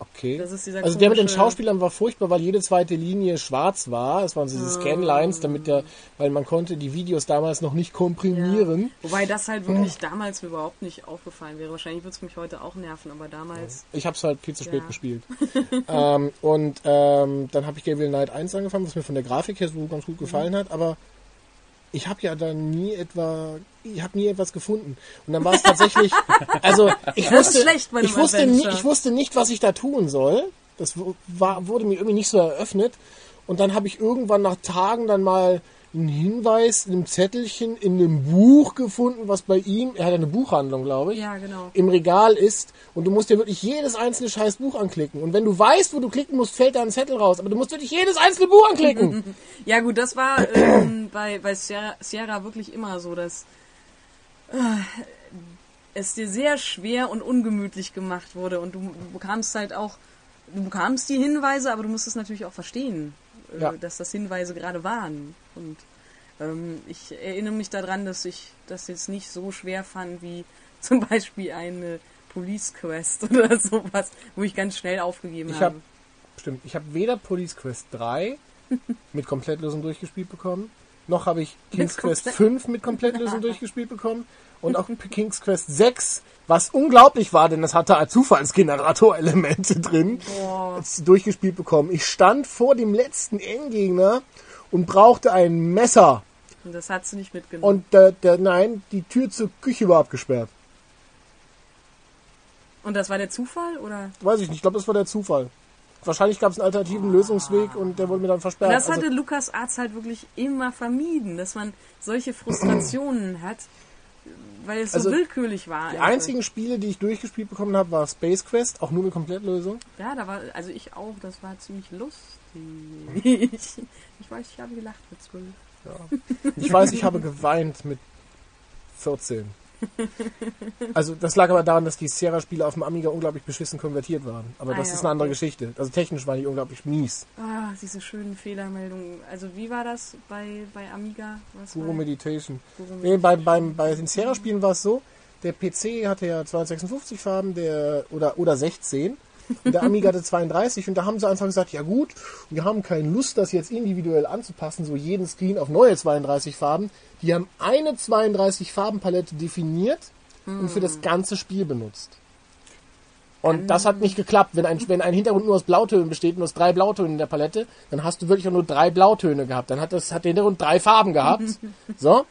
Okay. Also der mit den Schauspielern war furchtbar, weil jede zweite Linie schwarz war. Es waren so diese Scanlines, damit der, weil man konnte die Videos damals noch nicht komprimieren. Ja. Wobei das halt wirklich damals mir überhaupt nicht aufgefallen wäre. Wahrscheinlich würde es mich heute auch nerven, aber damals. Ich habe es halt viel zu spät Ja. gespielt. ähm, und ähm, dann habe ich Gabriel Knight 1 angefangen, was mir von der Grafik her so ganz gut gefallen hat, aber ich habe ja dann nie etwa, ich habe nie etwas gefunden. Und dann war es tatsächlich, also ich wusste, schlecht ich wusste, nie, ich wusste nicht, was ich da tun soll. Das war, wurde mir irgendwie nicht so eröffnet. Und dann habe ich irgendwann nach Tagen dann mal einen Hinweis in einem Zettelchen in einem Buch gefunden, was bei ihm, er hat eine Buchhandlung, glaube ich Ja, genau. im Regal ist und du musst dir wirklich jedes einzelne scheiß Buch anklicken. Und wenn du weißt, wo du klicken musst, fällt da ein Zettel raus. Aber du musst wirklich jedes einzelne Buch anklicken. Ja, gut, das war ähm, bei, bei Sierra, Sierra wirklich immer so, dass äh, es dir sehr schwer und ungemütlich gemacht wurde und du bekamst halt auch, du bekamst die Hinweise, aber du musstest natürlich auch verstehen, äh, Ja. dass das Hinweise gerade waren. Und ähm, ich erinnere mich daran, dass ich das jetzt nicht so schwer fand wie zum Beispiel eine Police Quest oder sowas, wo ich ganz schnell aufgegeben Ich habe. habe stimmt, ich habe weder Police Quest 3 mit Komplettlösung durchgespielt bekommen, noch habe ich King's Quest Komplett- 5 mit Komplettlösung durchgespielt bekommen und auch King's Quest 6, was unglaublich war, denn das hatte als Zufallsgenerator-Elemente drin, Boah. durchgespielt bekommen. Ich stand vor dem letzten Endgegner und brauchte ein Messer. Und das hat sie nicht mitgenommen. Und der, der, nein, die Tür zur Küche war abgesperrt. Und das war der Zufall, oder? Weiß ich nicht, ich glaube, das war der Zufall. Wahrscheinlich gab es einen alternativen Lösungsweg und der wurde mir dann versperrt. Das hatte Also, Lukas Arzt halt wirklich immer vermieden, dass man solche Frustrationen hat, weil es so Also, willkürlich war. die einfach. einzigen Spiele, die ich durchgespielt bekommen habe, war Space Quest, auch nur eine Komplettlösung. Ja, da war, also ich auch, das war ziemlich lustig. ich weiß, ich habe gelacht mit zwölf. Ich weiß, ich habe geweint mit 14. Also das lag aber daran, dass die Sierra-Spiele auf dem Amiga unglaublich beschissen konvertiert waren. Aber Ah, das ja, ist eine andere okay. Geschichte. Also technisch waren die unglaublich mies. Ah, diese schönen Fehlermeldungen. Also wie war das bei, bei Amiga? Was Guru war- Meditation. Guru Nee, bei, beim, bei den Sierra-Spielen war es so, der PC hatte ja 256 Farben der, oder, oder 16 und der Amiga hatte 32 und da haben sie einfach gesagt, ja gut, wir haben keine Lust, das jetzt individuell anzupassen, so jeden Screen auf neue 32 Farben. Die haben eine 32 Farbenpalette definiert und für das ganze Spiel benutzt. Und das hat nicht geklappt. Wenn ein, wenn ein Hintergrund nur aus Blautönen besteht, nur aus drei Blautönen in der Palette, dann hast du wirklich auch nur drei Blautöne gehabt. Dann hat das, hat der Hintergrund drei Farben gehabt. So.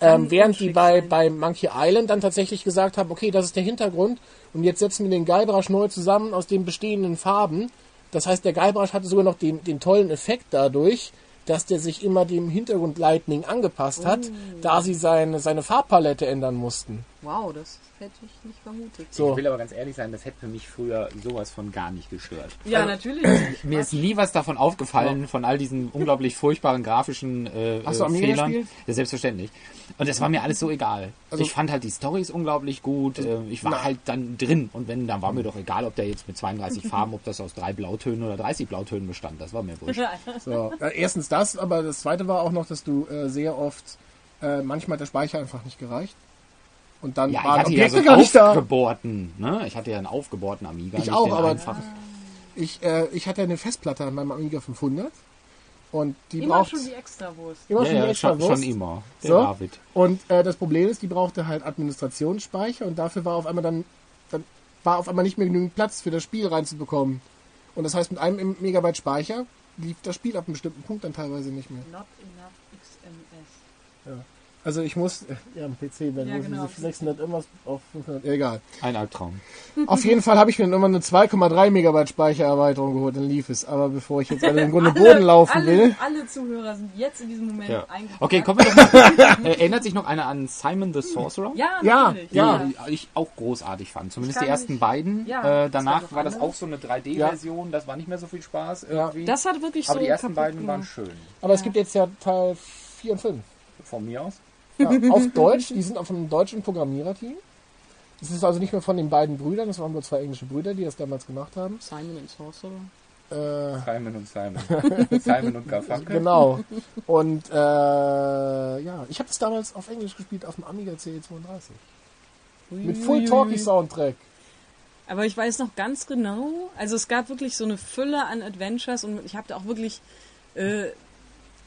Ähm, während die bei, bei Monkey Island dann tatsächlich gesagt haben, okay, das ist der Hintergrund und jetzt setzen wir den Guybrush neu zusammen aus den bestehenden Farben. Das heißt, der Guybrush hatte sogar noch den, den tollen Effekt dadurch, dass der sich immer dem Hintergrund Lightning angepasst hat, da sie seine, seine Farbpalette ändern mussten. Wow, das hätte ich nicht vermutet. So. Ich will aber ganz ehrlich sein, das hätte für mich früher sowas von gar nicht gestört. Ja, natürlich. Mir ist nie was davon aufgefallen, von all diesen unglaublich furchtbaren grafischen äh, Hast du äh, Amiga Fehlern. gespielt? Ja, selbstverständlich. Und es war mir alles so egal. Also- ich fand halt die Storys unglaublich gut. äh, ich war Na. halt dann drin. Und wenn, dann war mir doch egal, ob der jetzt mit 32 Farben, ob das aus drei Blautönen oder 30 Blautönen bestand. Das war mir wurscht. So, äh, erstens das, aber das zweite war auch noch, dass du äh, sehr oft, äh, manchmal hat der Speicher einfach nicht gereicht. Und dann Ja, ich waren hatte ja Objekte so gar einen nicht da. aufgebohrten, ne? Ich hatte ja einen aufgebohrten Amiga. Ich auch, aber- einfach. Ich, äh, ich hatte eine Festplatte an meinem Amiga 500 und die Immer braucht schon die Extrawurst. immer Ja, schon die ja, extra schon, schon immer. Der So. David. Und äh, das Problem ist, die brauchte halt Administrationsspeicher und dafür war auf einmal dann, dann war auf einmal nicht mehr genügend Platz für das Spiel reinzubekommen. Und das heißt, mit einem Megabyte Speicher lief das Spiel ab einem bestimmten Punkt dann teilweise nicht mehr. Not enough XMS. Also ich muss, äh, ja, am PC, wenn Ja, ja, genau. diese 600 irgendwas auf 500, egal. Ein Albtraum. Auf jeden Fall habe ich mir dann immer eine 2,3 Megabyte Speichererweiterung geholt, dann lief es. Aber bevor ich jetzt alle im Grunde Boden laufen alle, will, alle Zuhörer sind jetzt in diesem Moment Ja. Okay, kommen wir doch mal. äh, erinnert sich noch einer an Simon the Sorcerer? Ja, Ja, ja. die ich auch großartig fand. Zumindest Ich die ersten mich- beiden. Ja, äh, danach noch war das auch so eine 3D-Version. Das war nicht mehr so viel Spaß Ja. irgendwie. Das hat wirklich Aber so die ersten beiden waren gemacht. schön. aber es gibt jetzt ja Teil 4 und 5. Von mir aus. Ja, auf Deutsch, die sind auf einem deutschen Programmiererteam. Das ist also nicht mehr von den beiden Brüdern, das waren nur zwei englische Brüder, die das damals gemacht haben. Simon and Sorcerer. Äh, Simon und Simon. Simon und Garfunkel. genau. Und äh, ja, ich habe das damals auf Englisch gespielt auf dem Amiga CE32. Mit Full Talkie Soundtrack. Aber ich weiß noch ganz genau, also es gab wirklich so eine Fülle an Adventures und ich habe da auch wirklich äh,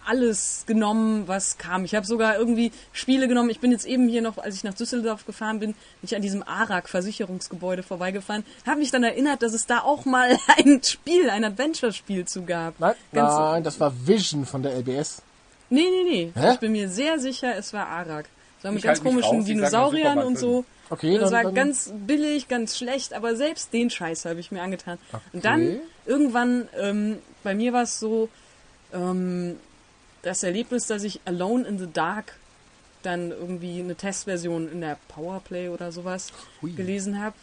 alles genommen, was kam. Ich habe sogar irgendwie Spiele genommen. Ich bin jetzt eben hier noch, als ich nach Düsseldorf gefahren bin, bin ich an diesem ARAG-Versicherungsgebäude vorbeigefahren, habe mich dann erinnert, dass es da auch mal ein Spiel, ein Adventure-Spiel zu gab. Nein, Ganz- nein, das war Vision von der LBS. Nee, nee, nee. Hä? Ich bin mir sehr sicher, es war ARAG. Es war mit ganz halt mich komischen Dinosauriern und so. Okay, Das dann, war dann, ganz billig, ganz schlecht, aber selbst den Scheiß habe ich mir angetan. Und dann Okay. irgendwann, ähm, bei mir war es so, ähm, das Erlebnis, dass ich Alone in the Dark dann irgendwie eine Testversion in der Powerplay oder sowas gelesen habe,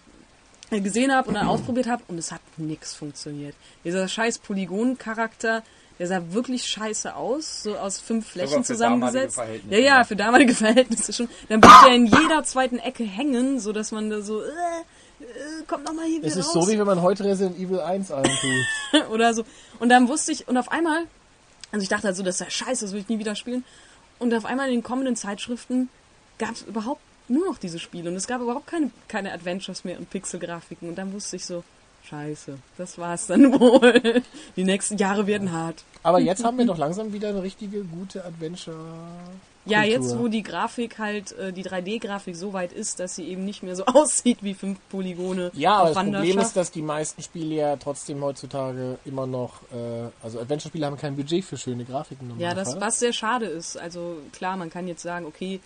äh, gesehen habe und dann ausprobiert habe und es hat nix funktioniert. Dieser scheiß Polygon-Charakter, der sah wirklich scheiße aus, so aus fünf Flächen für zusammengesetzt. damalige Ja, Verhältnisse, ja, ja. für damalige Verhältnisse schon. Dann bleibt er in jeder zweiten Ecke hängen, so dass man da so, äh, äh, kommt noch mal hier wieder es ist raus. so, wie wenn man heute Resident Evil 1 eintut. oder so. Und dann wusste ich, und auf einmal, also ich dachte halt so, das ist ja scheiße, das will ich nie wieder spielen. Und auf einmal in den kommenden Zeitschriften gab es überhaupt nur noch diese Spiele. Und es gab überhaupt keine, keine Adventures mehr und Pixelgrafiken. Und dann wusste ich so, scheiße, das war's dann wohl. Die nächsten Jahre werden hart. Aber jetzt haben wir doch langsam wieder eine richtige, gute Adventure. Ja, jetzt wo die Grafik halt, äh, die 3D-Grafik so weit ist, dass sie eben nicht mehr so aussieht wie fünf Polygone Ja, aber das Problem ist, dass die meisten Spiele ja trotzdem heutzutage immer noch, äh, also Adventure-Spiele haben kein Budget für schöne Grafiken. Ja, das, was sehr schade ist. Also klar, man kann jetzt sagen, okay,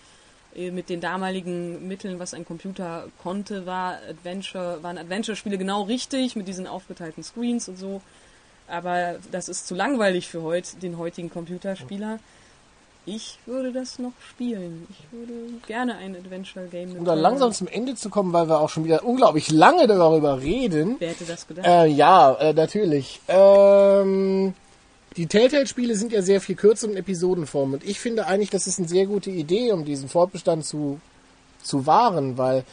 äh, mit den damaligen Mitteln, was ein Computer konnte, war Adventure, waren Adventure-Spiele genau richtig mit diesen aufgeteilten Screens und so. Aber das ist zu langweilig für heute, den heutigen Computerspieler. Ich würde das noch spielen. Ich würde gerne ein Adventure-Game Um dann langsam zum Ende zu kommen, weil wir auch schon wieder unglaublich lange darüber reden. Wer hätte das gedacht? Äh, ja, äh, natürlich. Ähm, die Telltale-Spiele sind ja sehr viel kürzer in Episodenform und ich finde eigentlich, das ist eine sehr gute Idee, um diesen Fortbestand zu, zu wahren, weil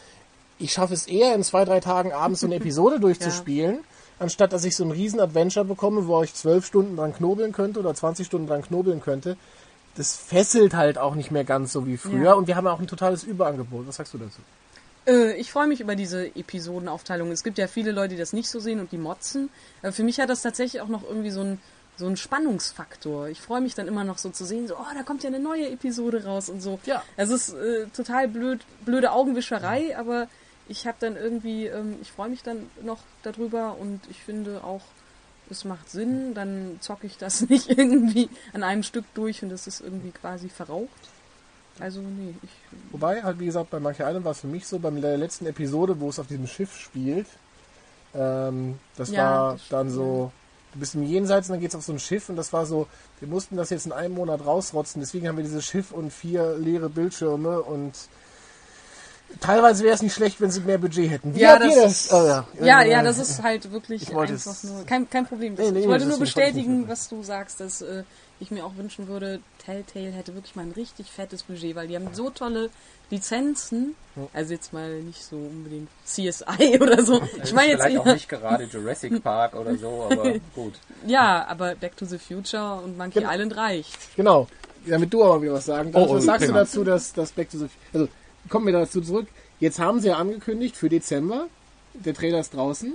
ich schaffe es eher in zwei, drei Tagen abends so eine Episode durchzuspielen, anstatt dass ich so ein riesen Adventure bekomme, wo ich zwölf Stunden dran knobeln könnte oder 20 Stunden dran knobeln könnte. Das fesselt halt auch nicht mehr ganz so wie früher Ja. und wir haben auch ein totales Überangebot. Was sagst du dazu? Äh, ich freue mich über diese Episodenaufteilung. Es gibt ja viele Leute, die das nicht so sehen und die motzen. Aber für mich hat das tatsächlich auch noch irgendwie so ein so ein Spannungsfaktor. Ich freue mich dann immer noch so zu sehen, so, oh, da kommt ja eine neue Episode raus und so. Ja. Es ist äh, total blöd, blöde Augenwischerei, aber ich habe dann irgendwie, ähm, ich freue mich dann noch darüber und ich finde auch, es macht Sinn, dann zocke ich das nicht irgendwie an einem Stück durch und das ist irgendwie quasi verraucht. Also nee, ich Wobei, halt wie gesagt, bei Monkey Island war es für mich so, bei der letzten Episode, wo es auf diesem Schiff spielt, ähm, das Ja, war das dann so, du bist im Jenseits und dann geht's auf so ein Schiff und das war so, wir mussten das jetzt in einem Monat rausrotzen, deswegen haben wir dieses Schiff und vier leere Bildschirme und teilweise wäre es nicht schlecht, wenn sie mehr Budget hätten. Wie Ja, ihr das- Oh, ja. Ja, Äh, ja, das ist halt wirklich einfach es- nur. Kein, kein Problem. Nee, nee, ich wollte das nur bestätigen, was du sagst, dass äh, ich mir auch wünschen würde, Telltale hätte wirklich mal ein richtig fettes Budget, weil die haben so tolle Lizenzen. Also jetzt mal nicht so unbedingt CSI oder so. Ich meine jetzt Vielleicht auch nicht gerade Jurassic Park oder so, aber gut. ja, aber Back to the Future und Monkey Genau. Island reicht. Genau. Damit du aber wieder was sagen darfst. Oh, oh, was sagst prima. du dazu, dass das Back to the Also, kommen wir dazu zurück. Jetzt haben sie ja angekündigt für Dezember, der Trailer ist draußen,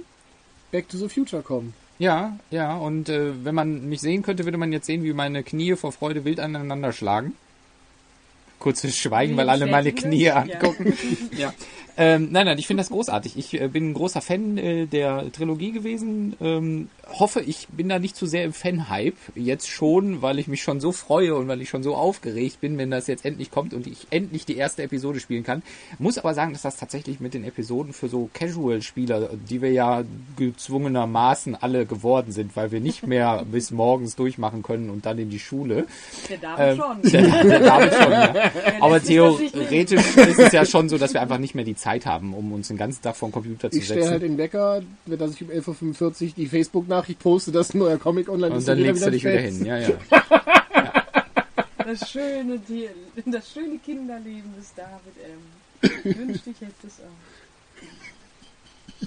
Back to the Future kommen. Ja, ja, und äh, wenn man mich sehen könnte, würde man jetzt sehen, wie meine Knie vor Freude wild aneinander schlagen. Kurzes Schweigen, weil alle meine Knie angucken. ja. Ähm, nein, nein, ich finde das großartig. Ich äh, bin ein großer Fan äh, der Trilogie gewesen. Ähm, hoffe, ich bin da nicht zu sehr im Fan-Hype. Jetzt schon, weil ich mich schon so freue und weil ich schon so aufgeregt bin, wenn das jetzt endlich kommt und ich endlich die erste Episode spielen kann. Muss aber sagen, dass das tatsächlich mit den Episoden für so Casual-Spieler, die wir ja gezwungenermaßen alle geworden sind, weil wir nicht mehr bis morgens durchmachen können und dann in die Schule. Der David Ähm, schon. Der, der David schon, ja. Aber das nicht theoretisch ist es ja schon so, dass wir einfach nicht mehr die Zeit haben, um uns den ganzen Tag vor den Computer zu Ich stelle setzen. halt den Wecker, dass ich um 11.45 Uhr die Facebook-Nachricht poste, dass ein neuer Comic online ist. und dann legst du dich wieder hin. Ja, ja. Das schöne, die, das schöne Kinderleben des David M. Ich wünschte, ich hätte es auch.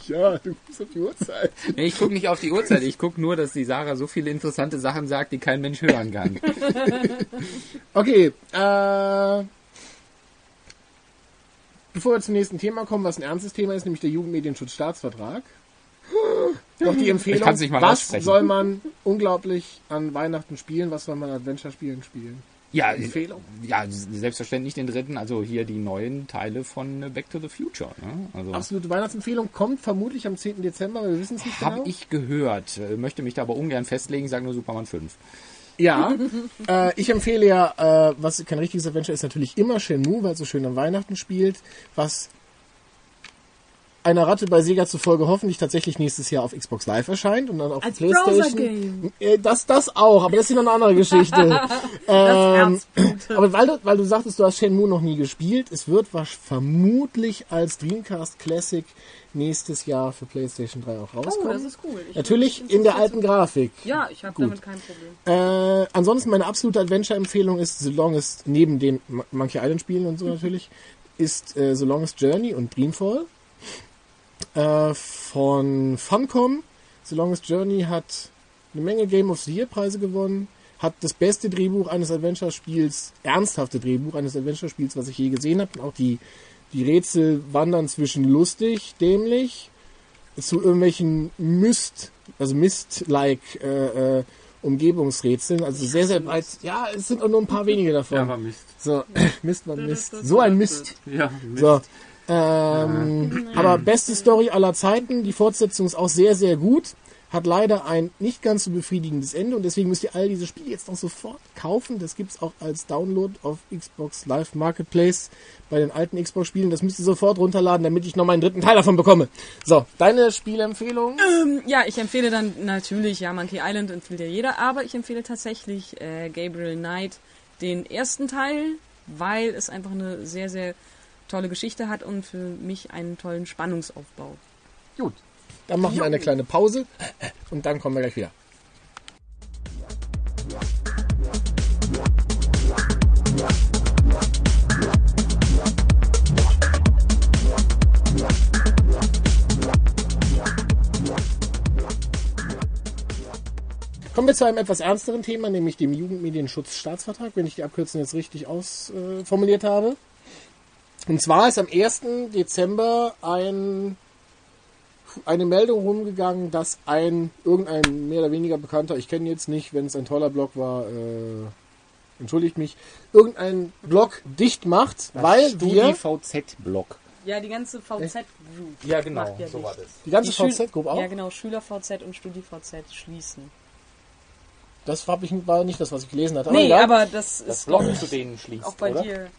Ja, du guckst auf die Uhrzeit. Nee, ich gucke nicht auf die Uhrzeit, ich gucke nur, dass die Sarah so viele interessante Sachen sagt, die kein Mensch hören kann. Okay, äh, bevor wir zum nächsten Thema kommen, was ein ernstes Thema ist, nämlich der Jugendmedienschutzstaatsvertrag. Noch die Empfehlung, was aussprechen. soll man unglaublich an Weihnachten spielen, was soll man an Adventure-Spielen spielen? Ja, Empfehlung? ja, selbstverständlich den dritten, also hier die neuen Teile von äh, Back to the Future. Ne? Also Absolute Weihnachtsempfehlung kommt vermutlich am 10. Dezember, wir wissen es nicht habe genau. ich gehört, äh, möchte mich da aber ungern festlegen, sage nur Superman 5. Ja, äh, ich empfehle ja, äh, was kein richtiges Adventure ist, natürlich immer Shenmue, weil es so schön an Weihnachten spielt, was einer Ratte bei Sega zufolge hoffentlich tatsächlich nächstes Jahr auf Xbox Live erscheint und dann auf Als Playstation. Äh, Das, das auch, aber das ist noch eine andere Geschichte. ähm, aber weil du, weil du sagtest, du hast Shenmue noch nie gespielt, es wird vermutlich als Dreamcast Classic nächstes Jahr für PlayStation 3 auch Oh, rauskommen. das ist cool. Ich Natürlich bin in der alten Grafik. Ja, ich habe damit kein Problem. Äh, ansonsten meine absolute Adventure-Empfehlung ist, so long as, neben den Mon- Monkey Island Spielen und so natürlich, ist äh, So Long Journey und Dreamfall äh, von Funcom. So Long as Journey hat eine Menge Game of the Year Preise gewonnen, hat das beste Drehbuch eines Adventure-Spiels, ernsthafte Drehbuch eines Adventure-Spiels, was ich je gesehen habe. Und auch die, die Rätsel wandern zwischen lustig, dämlich, zu irgendwelchen Mist, also Mist-like äh, äh, Umgebungsrätseln. Also sehr, sehr breit. Ja, es sind auch nur ein paar wenige davon. Mist. So, Mist war Mist. So ein Mist. Ja, Mist. So. Ähm, aber beste Story aller Zeiten. Die Fortsetzung ist auch sehr, sehr gut. hat leider ein nicht ganz so befriedigendes Ende und deswegen müsst ihr all diese Spiele jetzt noch sofort kaufen. Das gibt's auch als Download auf Xbox Live Marketplace bei den alten Xbox-Spielen. Das müsst ihr sofort runterladen, damit ich noch meinen dritten Teil davon bekomme. So, deine Spielempfehlung? Ja, ich empfehle dann natürlich, ja, Monkey Island empfiehlt ja jeder, aber ich empfehle tatsächlich äh, Gabriel Knight den ersten Teil, weil es einfach eine sehr, sehr tolle Geschichte hat und für mich einen tollen Spannungsaufbau. Gut. Dann machen wir eine kleine Pause und dann kommen wir gleich wieder. Kommen wir zu einem etwas ernsteren Thema, nämlich dem Jugendmedienschutzstaatsvertrag, wenn ich die Abkürzung jetzt richtig ausformuliert habe. Und zwar ist am 1. Dezember ein, eine Meldung rumgegangen, dass ein irgendein mehr oder weniger bekannter, ich kenne jetzt nicht, wenn es ein toller Blog war, äh, entschuldigt mich, irgendein Blog dicht macht, weil wir StudiVZ-Blog. Ja, die ganze VZ-Group. Ja, genau, Macht ja so dicht. war das. die ganze VZ-Gruppe auch. Ja, genau, Schüler-VZ und Studi-VZ schließen. Das ich, war nicht das, was ich gelesen hatte. nee, egal. aber das Das ist Blog glaub ich, zu denen schließt, auch bei oder? dir.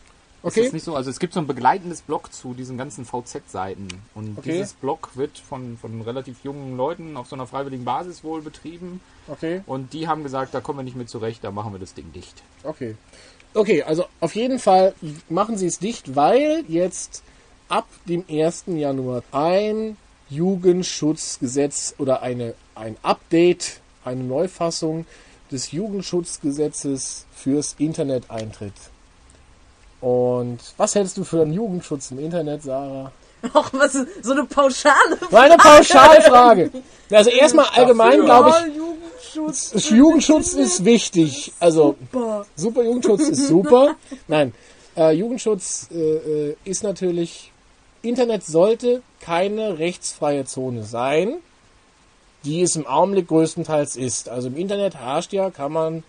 Ist okay. das nicht so? Also es gibt so ein begleitendes Blog zu diesen ganzen VZ-Seiten. Und Okay. dieses Blog wird von, von relativ jungen Leuten auf so einer freiwilligen Basis wohl betrieben. Okay. Und die haben gesagt, da kommen wir nicht mit zurecht, da machen wir das Ding dicht. Okay. Okay, also auf jeden Fall machen sie es dicht, weil jetzt ab dem 1. Januar ein Jugendschutzgesetz oder eine, ein Update, eine Neufassung des Jugendschutzgesetzes fürs Internet eintritt. Und was hältst du für einen Jugendschutz im Internet, Sarah? Ach, was ist so eine pauschale Meine Pauschalfrage. Also erstmal allgemein glaube ich, Jugendschutz. Jugendschutz ist wichtig. Also Super. Super Jugendschutz ist super. Nein, äh, Jugendschutz äh, äh, ist natürlich. Internet sollte keine rechtsfreie Zone sein, die es im Augenblick größtenteils ist. Also im Internet herrscht ja, kann man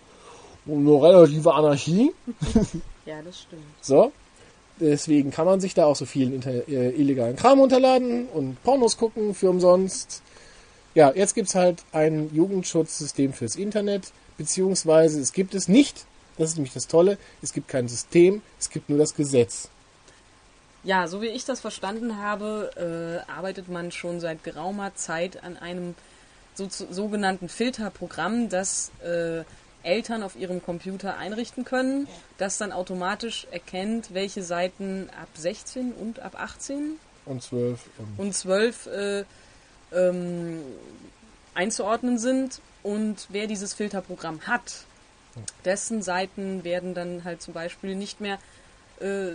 nur relative Anarchie. Ja, das stimmt. So. Deswegen kann man sich da auch so vielen äh, illegalen Kram runterladen und Pornos gucken für umsonst. Ja, jetzt gibt's halt ein Jugendschutzsystem fürs Internet, beziehungsweise es gibt es nicht. Das ist nämlich das Tolle. Es gibt kein System, es gibt nur das Gesetz. Ja, so wie ich das verstanden habe, äh, arbeitet man schon seit geraumer Zeit an einem so, sogenannten Filterprogramm, das äh, Eltern auf ihrem Computer einrichten können, das dann automatisch erkennt, welche Seiten ab 16 und ab 18 Und zwölf. Und und 12 äh, ähm, einzuordnen sind und wer dieses Filterprogramm hat, dessen Seiten werden dann halt zum Beispiel nicht mehr, äh,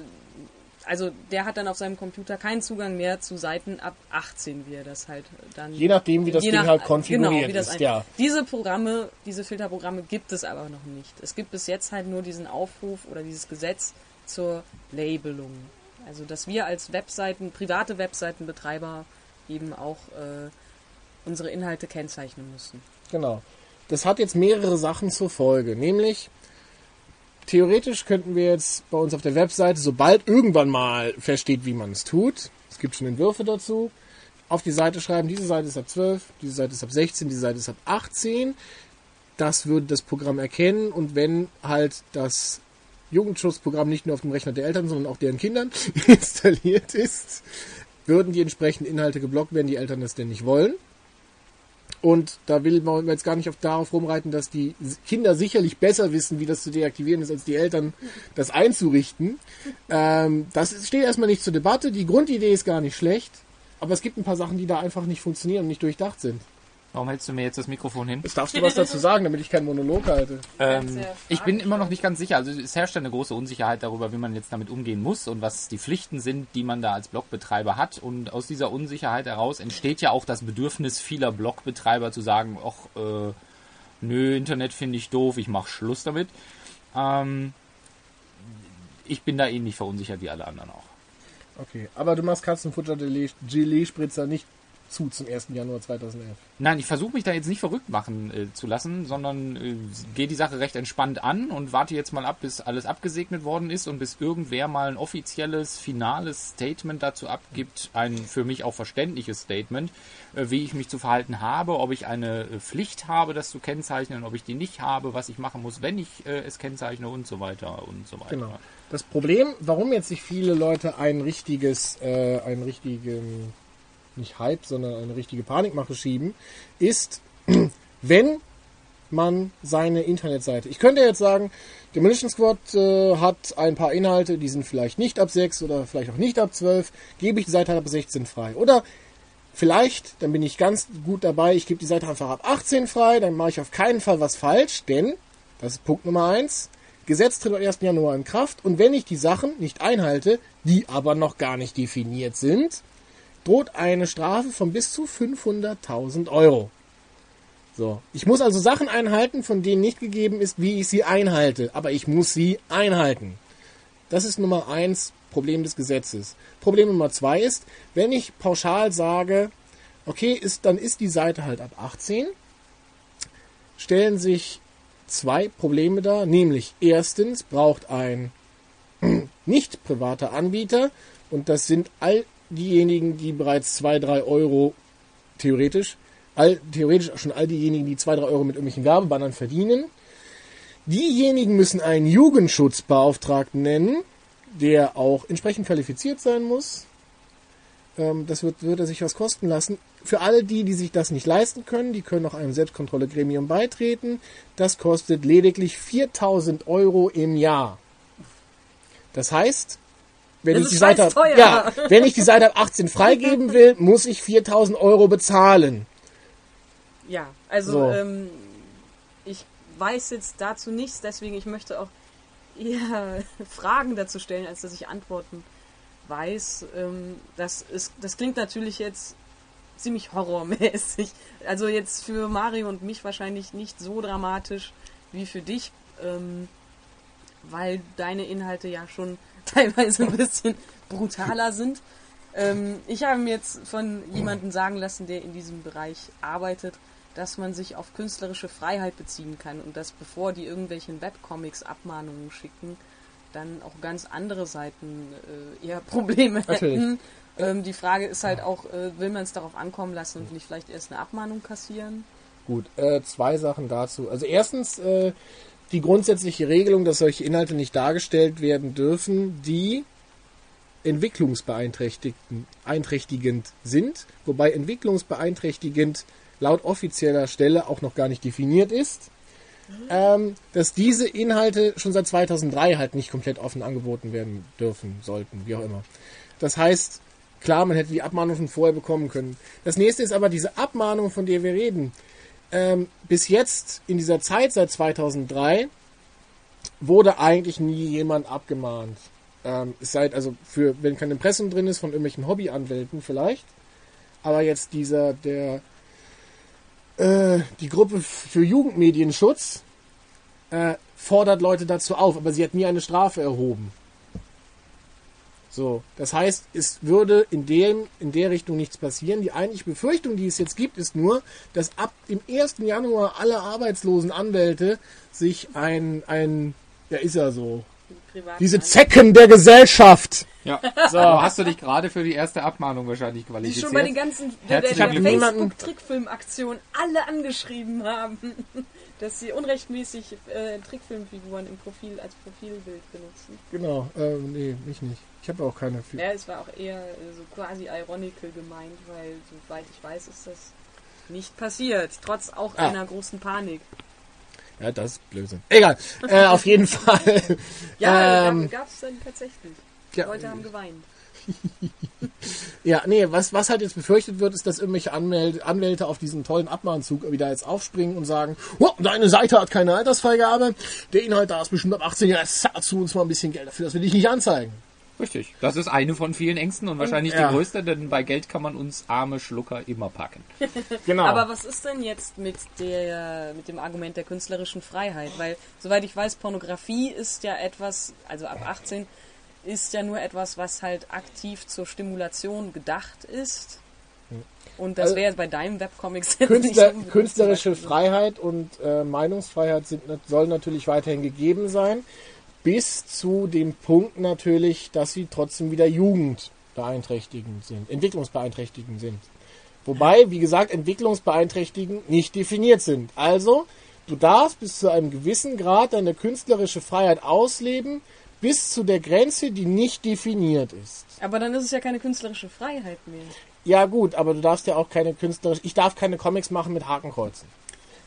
also der hat dann auf seinem Computer keinen Zugang mehr zu Seiten ab 18, wie er das halt dann. je nachdem, wie das Ding nach- halt konfiguriert genau, wie das ist, ein- ja. Diese Programme, diese Filterprogramme gibt es aber noch nicht. Es gibt bis jetzt halt nur diesen Aufruf oder dieses Gesetz zur Labelung. Also, dass wir als Webseiten, private Webseitenbetreiber eben auch äh, unsere Inhalte kennzeichnen müssen. Genau. Das hat jetzt mehrere Sachen zur Folge. Nämlich, theoretisch könnten wir jetzt bei uns auf der Webseite, sobald irgendwann mal feststeht, wie man es tut, es gibt schon Entwürfe dazu, auf die Seite schreiben, diese Seite ist ab 12, diese Seite ist ab 16, diese Seite ist ab 18. Das würde das Programm erkennen und wenn halt das Jugendschutzprogramm nicht nur auf dem Rechner der Eltern, sondern auch deren Kindern installiert ist, würden die entsprechenden Inhalte geblockt werden, die Eltern das denn nicht wollen. Und da will man jetzt gar nicht auf, darauf rumreiten, dass die Kinder sicherlich besser wissen, wie das zu deaktivieren ist, als die Eltern das einzurichten. Ähm, das steht erstmal nicht zur Debatte. Die Grundidee ist gar nicht schlecht. Aber es gibt ein paar Sachen, die da einfach nicht funktionieren und nicht durchdacht sind. Warum hältst du mir jetzt das Mikrofon hin? Jetzt darfst du was dazu sagen, damit ich keinen Monolog halte. Ähm, ich bin immer noch nicht ganz sicher. Also es herrscht eine große Unsicherheit darüber, wie man jetzt damit umgehen muss und was die Pflichten sind, die man da als Blogbetreiber hat. Und aus dieser Unsicherheit heraus entsteht ja auch das Bedürfnis vieler Blogbetreiber zu sagen, ach, äh, nö, Internet finde ich doof, ich mache Schluss damit. Ähm, ich bin da ähnlich verunsichert wie alle anderen auch. Okay, aber du machst Katzenfutter Gelee-Spritzer nicht zu zum 1. Januar 2011. Nein, ich versuche mich da jetzt nicht verrückt machen äh, zu lassen, sondern äh, gehe die Sache recht entspannt an und warte jetzt mal ab, bis alles abgesegnet worden ist und bis irgendwer mal ein offizielles, finales Statement dazu abgibt, ein für mich auch verständliches Statement, äh, wie ich mich zu verhalten habe, ob ich eine äh, Pflicht habe, das zu kennzeichnen, ob ich die nicht habe, was ich machen muss, wenn ich äh, es kennzeichne und so weiter und so weiter. Genau. Das Problem, warum jetzt sich viele Leute ein richtiges, äh, einen richtigen, nicht Hype, sondern eine richtige Panikmache schieben, ist, wenn man seine Internetseite. Ich könnte jetzt sagen, Demolition Squad äh, hat ein paar Inhalte, die sind vielleicht nicht ab 6 oder vielleicht auch nicht ab 12, gebe ich die Seite ab 16 frei. Oder vielleicht, dann bin ich ganz gut dabei, ich gebe die Seite einfach ab 18 frei, dann mache ich auf keinen Fall was falsch, denn, das ist Punkt Nummer 1, Gesetz tritt am 1. Januar in Kraft und wenn ich die Sachen nicht einhalte, die aber noch gar nicht definiert sind, droht eine Strafe von bis zu 500.000 Euro. So, ich muss also Sachen einhalten, von denen nicht gegeben ist, wie ich sie einhalte, aber ich muss sie einhalten. Das ist Nummer eins Problem des Gesetzes. Problem Nummer zwei ist, wenn ich pauschal sage, okay, ist, dann ist die Seite halt ab 18, stellen sich zwei Probleme dar, nämlich erstens braucht ein nicht privater Anbieter, und das sind all diejenigen, die bereits zwei drei Euro theoretisch, all, theoretisch schon all diejenigen, die zwei drei Euro mit irgendwelchen Werbebannern verdienen. Diejenigen müssen einen Jugendschutzbeauftragten nennen, der auch entsprechend qualifiziert sein muss. Ähm, das wird, wird er sich was kosten lassen. Für alle die, die sich das nicht leisten können, die können auch einem Selbstkontrollegremium beitreten. Das kostet lediglich 4000 Euro im Jahr. Das heißt, wenn Das ich, die Seite ab, ja, wenn ich die Seite ab 18 freigeben will, muss ich 4000 Euro bezahlen. Ja, also So. ähm, ich weiß jetzt dazu nichts, deswegen ich möchte auch eher Fragen dazu stellen, als dass ich Antworten weiß. Ähm, das, ist, das klingt natürlich jetzt ziemlich horrormäßig. Also jetzt für Mario und mich wahrscheinlich nicht so dramatisch wie für dich, ähm, weil deine Inhalte ja schon teilweise ein bisschen brutaler sind. Ähm, ich habe mir jetzt von jemandem sagen lassen, der in diesem Bereich arbeitet, dass man sich auf künstlerische Freiheit beziehen kann und dass bevor die irgendwelchen Webcomics Abmahnungen schicken, dann auch ganz andere Seiten äh, eher Probleme hätten. Ähm, die Frage ist halt auch, äh, will man es darauf ankommen lassen und nicht vielleicht erst eine Abmahnung kassieren? Gut, äh, zwei Sachen dazu. Also erstens äh, die grundsätzliche Regelung, dass solche Inhalte nicht dargestellt werden dürfen, die entwicklungsbeeinträchtigend beeinträchtigend sind, wobei entwicklungsbeeinträchtigend laut offizieller Stelle auch noch gar nicht definiert ist. Ähm, dass diese Inhalte schon seit 2003 halt nicht komplett offen angeboten werden dürfen, sollten, wie auch immer. Das heißt, klar, man hätte die Abmahnung schon vorher bekommen können. Das nächste ist aber diese Abmahnung, von der wir reden. Ähm, bis jetzt, in dieser Zeit seit 2003, wurde eigentlich nie jemand abgemahnt. Ähm, es sei also für, wenn kein Impressum drin ist, von irgendwelchen Hobbyanwälten vielleicht. Aber jetzt dieser, der, äh, die Gruppe für Jugendmedienschutz äh, fordert Leute dazu auf, aber sie hat nie eine Strafe erhoben. So, das heißt, es würde in dem, in der Richtung nichts passieren. Die eigentliche Befürchtung, die es jetzt gibt, ist nur, dass ab dem 1. Januar alle arbeitslosen Anwälte sich ein, ein, ja ist ja so, diese Zecken der Gesellschaft. Ja, so. hast du dich gerade für die erste Abmahnung wahrscheinlich die qualifiziert. schon bei den ganzen der, der, der. Facebook-Trickfilm-Aktion alle angeschrieben haben, dass sie unrechtmäßig äh, Trickfilmfiguren im Profil als Profilbild benutzen. Genau, ähm, nee, mich nicht. Ich habe auch keine. Fi- Ja, es war auch eher äh, so quasi ironical gemeint, weil soweit ich weiß, ist das nicht passiert, trotz auch Ah. einer großen Panik. Ja, das ist Blödsinn. Egal, äh, auf jeden Fall. Ja, ähm, gab es dann tatsächlich. ja, Leute haben geweint. Ja, nee, was, was halt jetzt befürchtet wird, ist, dass irgendwelche Anmeld Anwälte auf diesen tollen Abmahnzug wieder jetzt aufspringen und sagen, oh, deine Seite hat keine Altersfreigabe, der Inhalt da ist bestimmt ab 18 Jahren, jetzt zahlst du uns mal ein bisschen Geld dafür, dass wir dich nicht anzeigen. Richtig. Das ist eine von vielen Ängsten und wahrscheinlich Ja. die größte, denn bei Geld kann man uns arme Schlucker immer packen. Genau. Aber was ist denn jetzt mit der mit dem Argument der künstlerischen Freiheit? Weil soweit ich weiß, Pornografie ist ja etwas, also ab 18 ist ja nur etwas, was halt aktiv zur Stimulation gedacht ist. Und das Also- wäre bei deinem Webcomics Künstler, nicht künstlerische Freiheit und äh, Meinungsfreiheit sind, soll natürlich weiterhin gegeben sein, bis zu dem Punkt natürlich, dass sie trotzdem wieder jugendbeeinträchtigend sind, entwicklungsbeeinträchtigend sind. Wobei, wie gesagt, entwicklungsbeeinträchtigend nicht definiert sind. Also, du darfst bis zu einem gewissen Grad deine künstlerische Freiheit ausleben, bis zu der Grenze, die nicht definiert ist. Aber dann ist es ja keine künstlerische Freiheit mehr. Ja gut, aber du darfst ja auch keine künstlerische... Ich darf keine Comics machen mit Hakenkreuzen.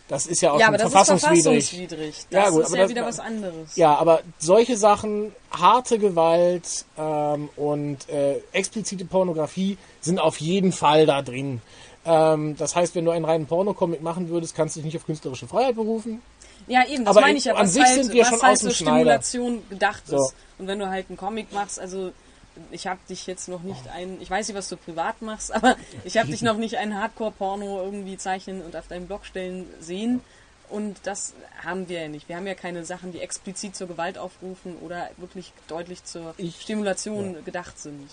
Das ist ja auch Ja, aber das ist verfassungswidrig. verfassungswidrig. Das Ja, gut, ist aber ja das- wieder was anderes. Ja, aber solche Sachen, harte Gewalt ähm, und äh, explizite Pornografie sind auf jeden Fall da drin. Ähm, das heißt, wenn du einen reinen Pornocomic machen würdest, kannst du dich nicht auf künstlerische Freiheit berufen. Ja, eben, das Aber meine ich ja, an was sich halt, sind wir was schon halt aus dem Schneider. Stimulation gedacht So. ist. Und wenn du halt einen Comic machst, also ich habe dich jetzt noch nicht ein, ich weiß nicht, was du privat machst, aber ich habe dich noch nicht einen Hardcore-Porno irgendwie zeichnen und auf deinem Blog stellen sehen. Und das haben wir ja nicht. Wir haben ja keine Sachen, die explizit zur Gewalt aufrufen oder wirklich deutlich zur Ich- Stimulation gedacht sind.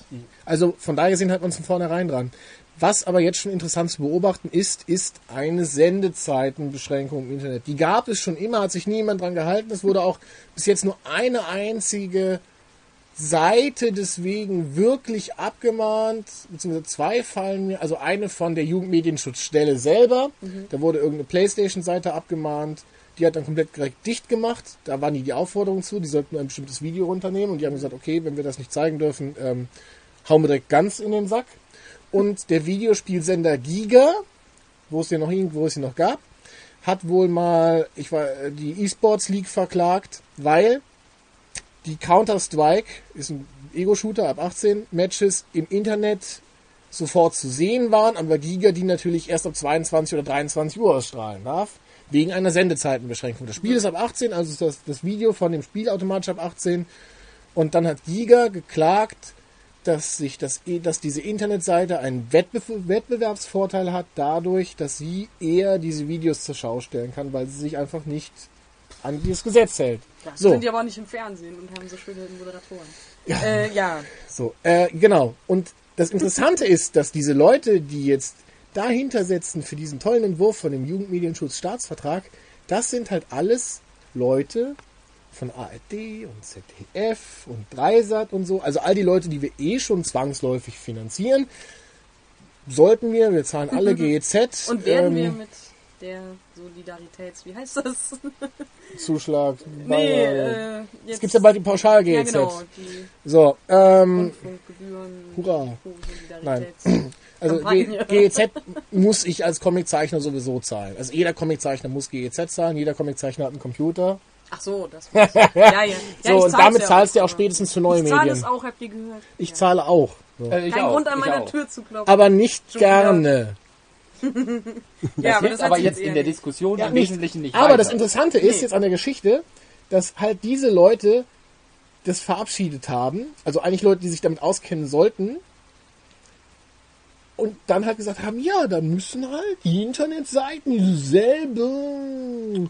Also von daher halt wir uns von vornherein dran. Was aber jetzt schon interessant zu beobachten ist, ist eine Sendezeitenbeschränkung im Internet. Die gab es schon immer, hat sich niemand dran gehalten. Es wurde auch bis jetzt nur eine einzige Seite deswegen wirklich abgemahnt, beziehungsweise zwei fallen mir, also eine von der Jugendmedienschutzstelle selber, da wurde irgendeine Playstation-Seite abgemahnt, die hat dann komplett direkt dicht gemacht, da waren die die Aufforderung zu, die sollten ein bestimmtes Video runternehmen und die haben gesagt, okay, wenn wir das nicht zeigen dürfen, ähm, hauen wir direkt ganz in den Sack. Und der Videospielsender Giga, wo es ja noch irgendwo es ihn noch gab, hat wohl mal, ich war äh, die E-Sports League verklagt, weil die Counter-Strike ist ein Ego-Shooter ab 18 Matches im Internet sofort zu sehen waren, aber Giga die natürlich erst ab 22 oder 23 Uhr ausstrahlen darf, wegen einer Sendezeitenbeschränkung. Das Spiel ist ab 18, also ist das, das Video von dem Spiel automatisch ab 18 und dann hat Giga geklagt, dass sich das, dass diese Internetseite einen Wettbe Wettbewerbsvorteil hat dadurch, dass sie eher diese Videos zur Schau stellen kann, weil sie sich einfach nicht an dieses Gesetz hält. Ja, So. sind die aber auch nicht im Fernsehen und haben so schöne Moderatoren. Ja, äh, ja. So, äh, genau. Und das Interessante ist, dass diese Leute, die jetzt dahinter setzen für diesen tollen Entwurf von dem Jugendmedienschutzstaatsvertrag, das sind halt alles Leute von ARD und ZDF und Dreisat und so. Also all die Leute, die wir eh schon zwangsläufig finanzieren, sollten wir, wir zahlen alle GEZ. Und werden wir ähm, mit der Solidaritäts... Wie heißt das? Zuschlag. nee, äh, jetzt... es gibt ja bald die Pauschal-GEZ. Ja, genau. Die So, ähm. Hurra. Solidaritäts... Also GEZ muss ich als Comiczeichner sowieso zahlen. Also jeder Comiczeichner muss GEZ zahlen, jeder Comiczeichner hat einen Computer. Ach so, das war's. Ja, ja. ja So, ich und damit ja zahlst du ja auch spätestens für neue Ich zahle Medien. es auch, habt ihr gehört. Ich Ja. zahle auch. So. Äh, ich Kein auch, Grund an ich meiner. Tür zu klopfen. Aber nicht Schon gerne. ja, Das aber hilft das hat aber jetzt in der. Diskussion Ja, im nicht. Wesentlichen nicht Aber weiter. das Interessante ist Nee. jetzt an der Geschichte, dass halt diese Leute das verabschiedet haben. Also eigentlich Leute, die sich damit auskennen sollten. Und dann halt gesagt haben, ja, dann müssen halt die Internetseiten dieselbe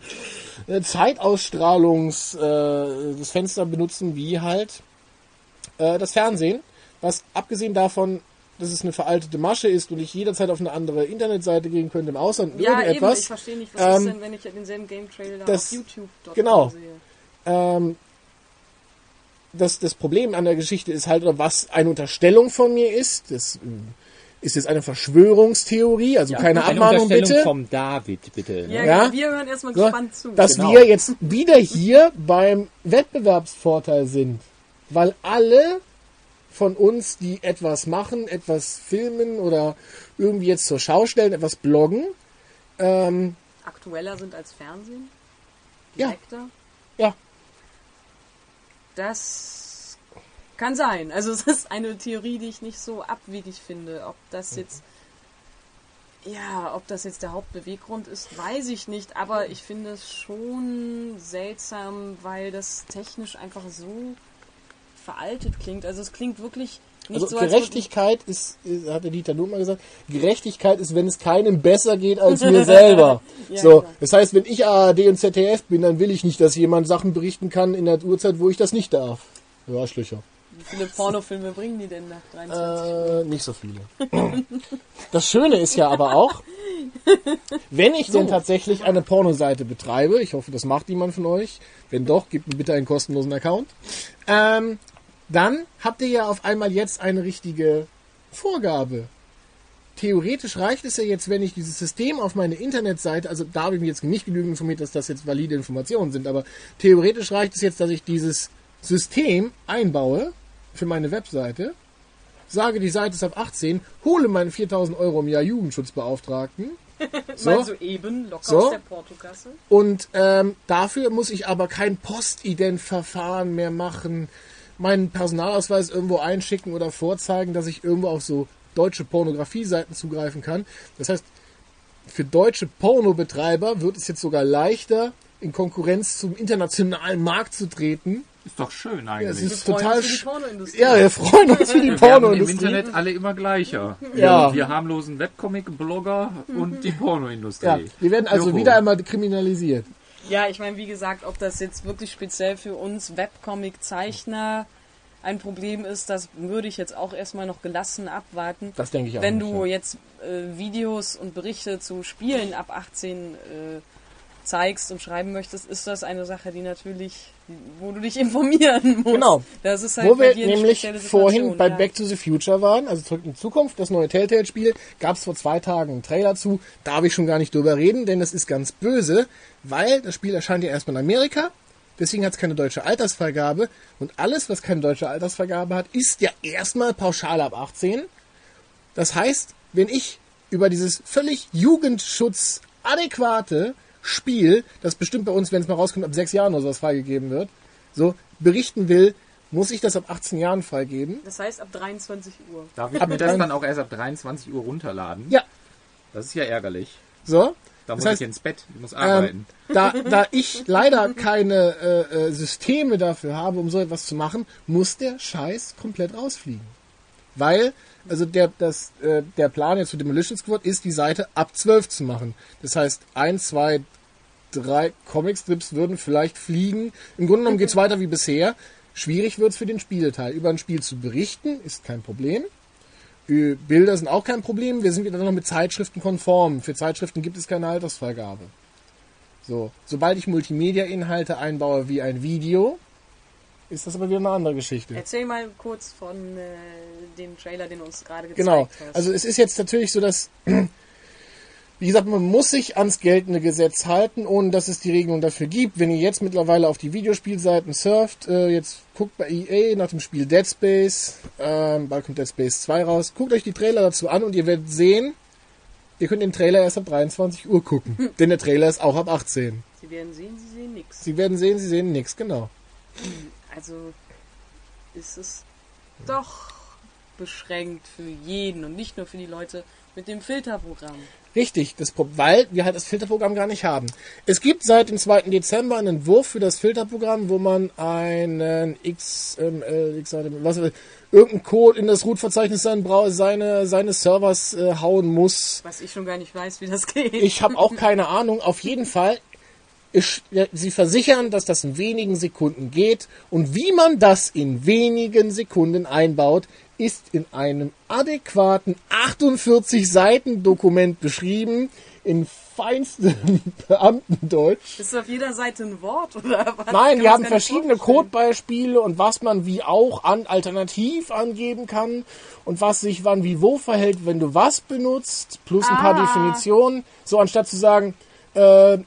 äh, Zeitausstrahlungs äh, das Fenster benutzen wie halt äh, das Fernsehen. Was abgesehen davon, dass es eine veraltete Masche ist und ich jederzeit auf eine andere Internetseite gehen könnte im Ausland Ja, eben, irgendetwas. ich verstehe nicht, was Ähm, ist denn, wenn ich denselben Game-Trailer das- auf YouTube dort genau. sehe. ähm, das, das Problem an der Geschichte ist halt, oder was eine Unterstellung von mir ist, das ist jetzt eine Verschwörungstheorie, also keine Eine Abmahnung bitte, vom David, bitte. Ja, Ne? Ja? wir hören erstmal so, gespannt zu. dass Genau. wir jetzt wieder hier beim Wettbewerbsvorteil sind, weil alle von uns, die etwas machen, etwas filmen oder irgendwie jetzt zur Schau stellen, etwas bloggen, ähm, Aktueller sind als Fernsehen? Ja. Direkter? ja, Das kann sein. Also es ist eine Theorie, die ich nicht so abwegig finde. Ob das jetzt ja, ob das jetzt der Hauptbeweggrund ist, weiß ich nicht, aber ich finde es schon seltsam, weil das technisch einfach so veraltet klingt. Also es klingt wirklich nicht Also so, Gerechtigkeit ist, hat der Dieter Nuhr mal gesagt, Gerechtigkeit ist, wenn es keinem besser geht als mir selber. Ja, so, genau. das heißt, wenn ich ARD und ZDF bin, dann will ich nicht, dass jemand Sachen berichten kann in der Uhrzeit, wo ich das nicht darf. Ja, Schlücher. Wie viele Pornofilme bringen die denn nach 23 Uhr? Äh, nicht so viele. Das Schöne ist ja aber auch, wenn ich denn tatsächlich eine Pornoseite betreibe, ich hoffe, das macht jemand von euch, wenn doch, gebt mir bitte einen kostenlosen Account, ähm, dann habt ihr ja auf einmal jetzt eine richtige Vorgabe. Theoretisch reicht es ja jetzt, wenn ich dieses System auf meine Internetseite, also da habe ich mich jetzt nicht genügend informiert, dass das jetzt valide Informationen sind, aber theoretisch reicht es jetzt, dass ich dieses System einbaue für meine Webseite, sage, die Seite ist ab 18, hole meinen 4000 Euro im Jahr Jugendschutzbeauftragten So. Mal so eben, locker So. aus der Portokasse. und ähm, dafür muss ich aber kein Postident-Verfahren mehr machen, meinen Personalausweis irgendwo einschicken oder vorzeigen, dass ich irgendwo auf so deutsche Pornografie-Seiten zugreifen kann. Das heißt, für deutsche Pornobetreiber wird es jetzt sogar leichter, in Konkurrenz zum internationalen Markt zu treten. Ist doch schön Ja, eigentlich. es Wir ist freuen total uns für die sch- Pornoindustrie. Ja, wir freuen uns für die Wir werden im Pornoindustrie. Internet alle immer gleicher. Ja. Wir, wir harmlosen Webcomic-Blogger und die Pornoindustrie. Ja, wir werden also Joko. wieder einmal kriminalisiert. Ja, ich meine, wie gesagt, ob das jetzt wirklich speziell für uns Webcomic-Zeichner ein Problem ist, das würde ich jetzt auch erstmal noch gelassen abwarten. Das denke ich auch Wenn nicht, du ja. jetzt äh, Videos und Berichte zu Spielen ab 18 äh, zeigst und schreiben möchtest, ist das eine Sache, die natürlich, wo du dich informieren musst. Genau. Das ist halt Wo wir nämlich vorhin bei ja. Back to the Future waren, also zurück in die Zukunft, das neue Telltale-Spiel, gab es vor zwei Tagen einen Trailer zu. Darf ich schon gar nicht drüber reden, denn das ist ganz böse, weil das Spiel erscheint ja erstmal in Amerika. Deswegen hat es keine deutsche Altersfreigabe. Und alles, was keine deutsche Altersfreigabe hat, ist ja erstmal pauschal ab 18. Das heißt, wenn ich über dieses völlig jugendschutzadäquate Spiel, das bestimmt bei uns, wenn es mal rauskommt, ab sechs Jahren oder sowas freigegeben wird, so berichten will, muss ich das ab 18 Jahren freigeben. Das heißt ab 23 Uhr. Darf ich Ab mir das dann auch erst ab 23 Uhr runterladen? Ja, Das ist ja ärgerlich. so. Da Das muss heißt, ich ins Bett, ich muss Ähm, arbeiten. da, da ich leider keine äh, äh, Systeme dafür habe, um so etwas zu machen, muss der Scheiß komplett rausfliegen. Weil, also der, das, äh, der Plan jetzt für Demolition Squad ist, die Seite ab 12 zu machen. Das heißt, ein, zwei, drei Comicstrips würden vielleicht fliegen. Im Grunde genommen geht's weiter wie bisher. Schwierig wird's für den Spielteil. Über ein Spiel zu berichten, ist kein Problem. Bilder sind auch kein Problem. Wir sind wieder noch mit Zeitschriften konform. Für Zeitschriften gibt es keine Altersfreigabe. So, sobald ich Multimedia-Inhalte einbaue wie ein Video, ist das aber wieder eine andere Geschichte. Erzähl mal kurz von äh, dem Trailer, den du uns gerade gezeigt Genau. hast. Also es ist jetzt natürlich so, dass, wie gesagt, man muss sich ans geltende Gesetz halten, ohne dass es die Regelung dafür gibt. Wenn ihr jetzt mittlerweile auf die Videospielseiten surft, äh, jetzt guckt bei EA nach dem Spiel Dead Space, ähm, bald kommt Dead Space 2 raus, guckt euch die Trailer dazu an und ihr werdet sehen, ihr könnt den Trailer erst ab 23 Uhr gucken. Denn der Trailer ist auch ab 18. Sie werden sehen, sie sehen nichts. Sie werden sehen, sie sehen nichts, genau. Also ist es doch beschränkt für jeden und nicht nur für die Leute mit dem Filterprogramm. Richtig, das, weil wir halt das Filterprogramm gar nicht haben. Es gibt seit dem 2. Dezember einen Entwurf für das Filterprogramm, wo man einen XML, XML was, irgendeinen Code in das Root-Verzeichnis seine, seines Servers äh, hauen muss. Was ich schon gar nicht weiß, wie das geht. Ich habe auch keine Ahnung. Auf jeden Fall, sie versichern, dass das in wenigen Sekunden geht. Und wie man das in wenigen Sekunden einbaut, ist in einem adäquaten 48 Seiten Dokument beschrieben, in feinstem Beamtendeutsch. ist auf jeder Seite ein Wort oder was? Nein, wir haben verschiedene. Codebeispiele und was man wie auch an alternativ angeben kann und was sich wann wie wo verhält, wenn du was benutzt, plus ein paar Ah. Definitionen. So anstatt zu sagen, äh,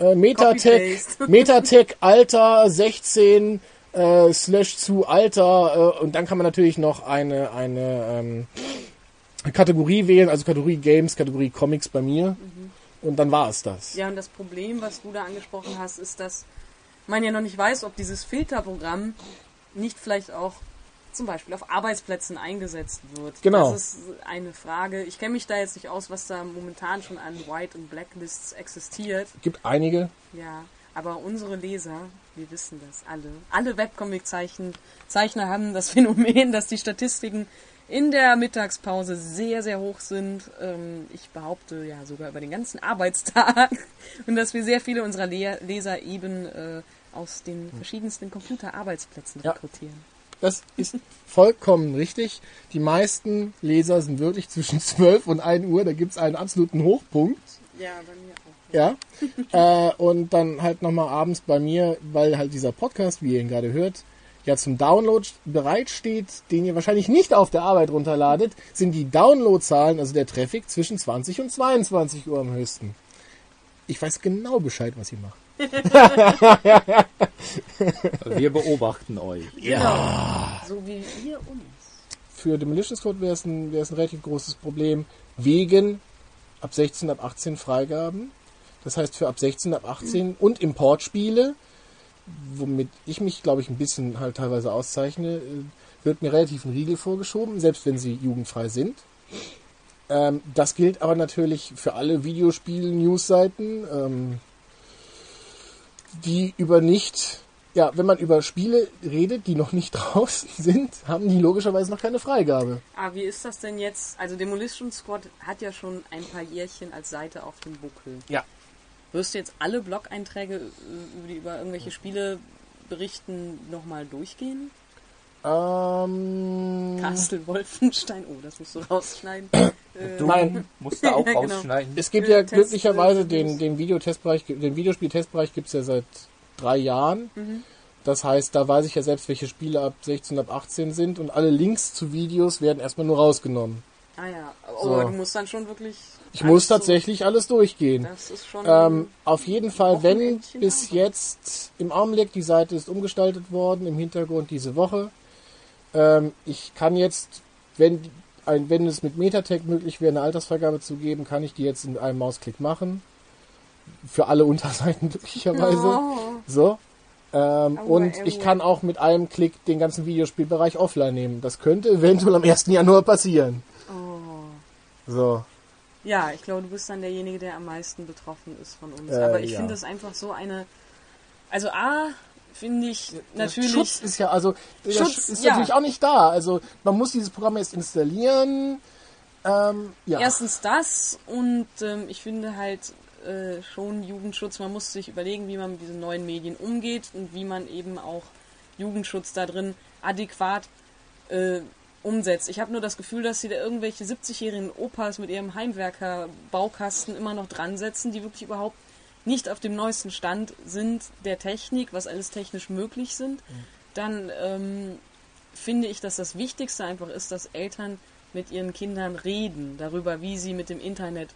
äh, Metatech. Metatech Alter 16 äh, slash zu Alter äh, und dann kann man natürlich noch eine, eine ähm, Kategorie wählen, also Kategorie Games, Kategorie Comics bei mir. Und dann war es das. Ja, und das Problem, was du da angesprochen hast, ist, dass man ja noch nicht weiß, ob dieses Filterprogramm nicht vielleicht auch zum Beispiel auf Arbeitsplätzen eingesetzt wird. Genau. Das ist eine Frage. Ich kenne mich da jetzt nicht aus, was da momentan schon an White- und Blacklists existiert. Gibt einige. Ja, aber unsere Leser, wir wissen das alle. Alle Webcomic-Zeichner haben das Phänomen, dass die Statistiken in der Mittagspause sehr, sehr hoch sind. Ähm, ich behaupte ja sogar über den ganzen Arbeitstag. Und dass wir sehr viele unserer Le Leser eben äh, aus den verschiedensten Computerarbeitsplätzen Ja. Das ist vollkommen richtig. Die meisten Leser sind wirklich zwischen 12 und 1 Uhr. Da gibt's einen absoluten Hochpunkt. Ja, bei mir auch. Ja. äh, und dann halt nochmal abends bei mir, weil halt dieser Podcast, wie ihr ihn gerade hört, ja zum Download bereitsteht, den ihr wahrscheinlich nicht auf der Arbeit runterladet, sind die Downloadzahlen, also der Traffic, zwischen 20 und 22 Uhr am höchsten. Ich weiß genau Bescheid, was ihr macht. Wir beobachten euch. Ja. So wie ihr uns. Für Demolitions Code wäre es ein, ein relativ großes Problem wegen ab 16, ab 18 Freigaben. Das heißt für ab 16, ab 18 und Importspiele, womit ich mich, glaube ich, ein bisschen halt teilweise auszeichne, äh, wird mir relativ ein Riegel vorgeschoben, selbst wenn sie jugendfrei sind. Ähm, das gilt aber natürlich für alle Videospiel-News-Seiten, ähm, die über nicht, ja, wenn man über Spiele redet, die noch nicht draußen sind, haben die logischerweise noch keine Freigabe. Ah, wie ist das denn jetzt? Also Demolition Squad hat ja schon ein paar Jährchen als Seite auf dem Buckel. Ja. Wirst du jetzt alle Blog-Einträge, äh, über, die über irgendwelche Spiele berichten, nochmal durchgehen? Ähm, Castle Wolfenstein, oh, das musst du rausschneiden. Äh, Du Nein. musst da auch Ja, genau. rausschneiden. Es gibt Äh, ja Test- glücklicherweise den, den Videotestbereich, den Videospiel-Testbereich gibt es ja seit drei Jahren. Das heißt, da weiß ich ja selbst, welche Spiele ab 16, ab 18 sind und alle Links zu Videos werden erstmal nur rausgenommen. Ah ja, So. aber du musst dann schon wirklich... Ich muss so- tatsächlich alles durchgehen. Das ist schon... Ähm, auf jeden Fall, wenn bis jetzt im Augenblick die Seite ist umgestaltet worden, im Hintergrund diese Woche. Ähm, ich kann jetzt, wenn, ein, wenn es mit Metatech möglich wäre, eine Altersvergabe zu geben, kann ich die jetzt in einem Mausklick machen. Für alle Unterseiten glücklicherweise. Oh. So. Ähm, und ich kann auch mit einem Klick den ganzen Videospielbereich offline nehmen. Das könnte eventuell am 1. Januar passieren. Oh. So. Ja, ich glaube, du bist dann derjenige, der am meisten betroffen ist von uns. Äh, Aber ich ja. finde es einfach so eine. Also A, finde ich natürlich. Schutz ist ja, also der Schutz, Schutz ist ja. natürlich auch nicht da. Also man muss dieses Programm erst installieren. Ähm, ja. Erstens das und ähm, ich finde halt äh, schon Jugendschutz, man muss sich überlegen, wie man mit diesen neuen Medien umgeht und wie man eben auch Jugendschutz da drin adäquat äh, umsetzt. Ich habe nur das Gefühl, dass sie da irgendwelche 70-jährigen Opas mit ihrem Heimwerker-Baukasten immer noch dran setzen, die wirklich überhaupt nicht auf dem neuesten Stand sind der Technik, was alles technisch möglich sind. Dann ähm, finde ich, dass das Wichtigste einfach ist, dass Eltern mit ihren Kindern reden darüber, wie sie mit dem Internet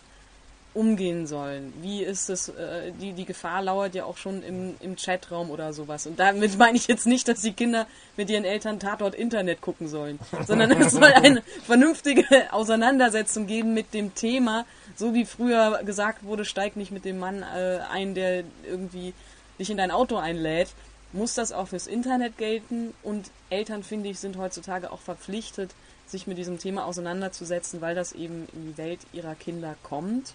umgehen sollen. Wie ist es, äh, die, die Gefahr lauert ja auch schon im, im Chatraum oder sowas. Und damit meine ich jetzt nicht, dass die Kinder mit ihren Eltern Tatort Internet gucken sollen, sondern es soll eine vernünftige Auseinandersetzung geben mit dem Thema, so wie früher gesagt wurde, steig nicht mit dem Mann äh, ein, der irgendwie dich in dein Auto einlädt, muss das auch fürs Internet gelten und Eltern, finde ich, sind heutzutage auch verpflichtet, sich mit diesem Thema auseinanderzusetzen, weil das eben in die Welt ihrer Kinder kommt.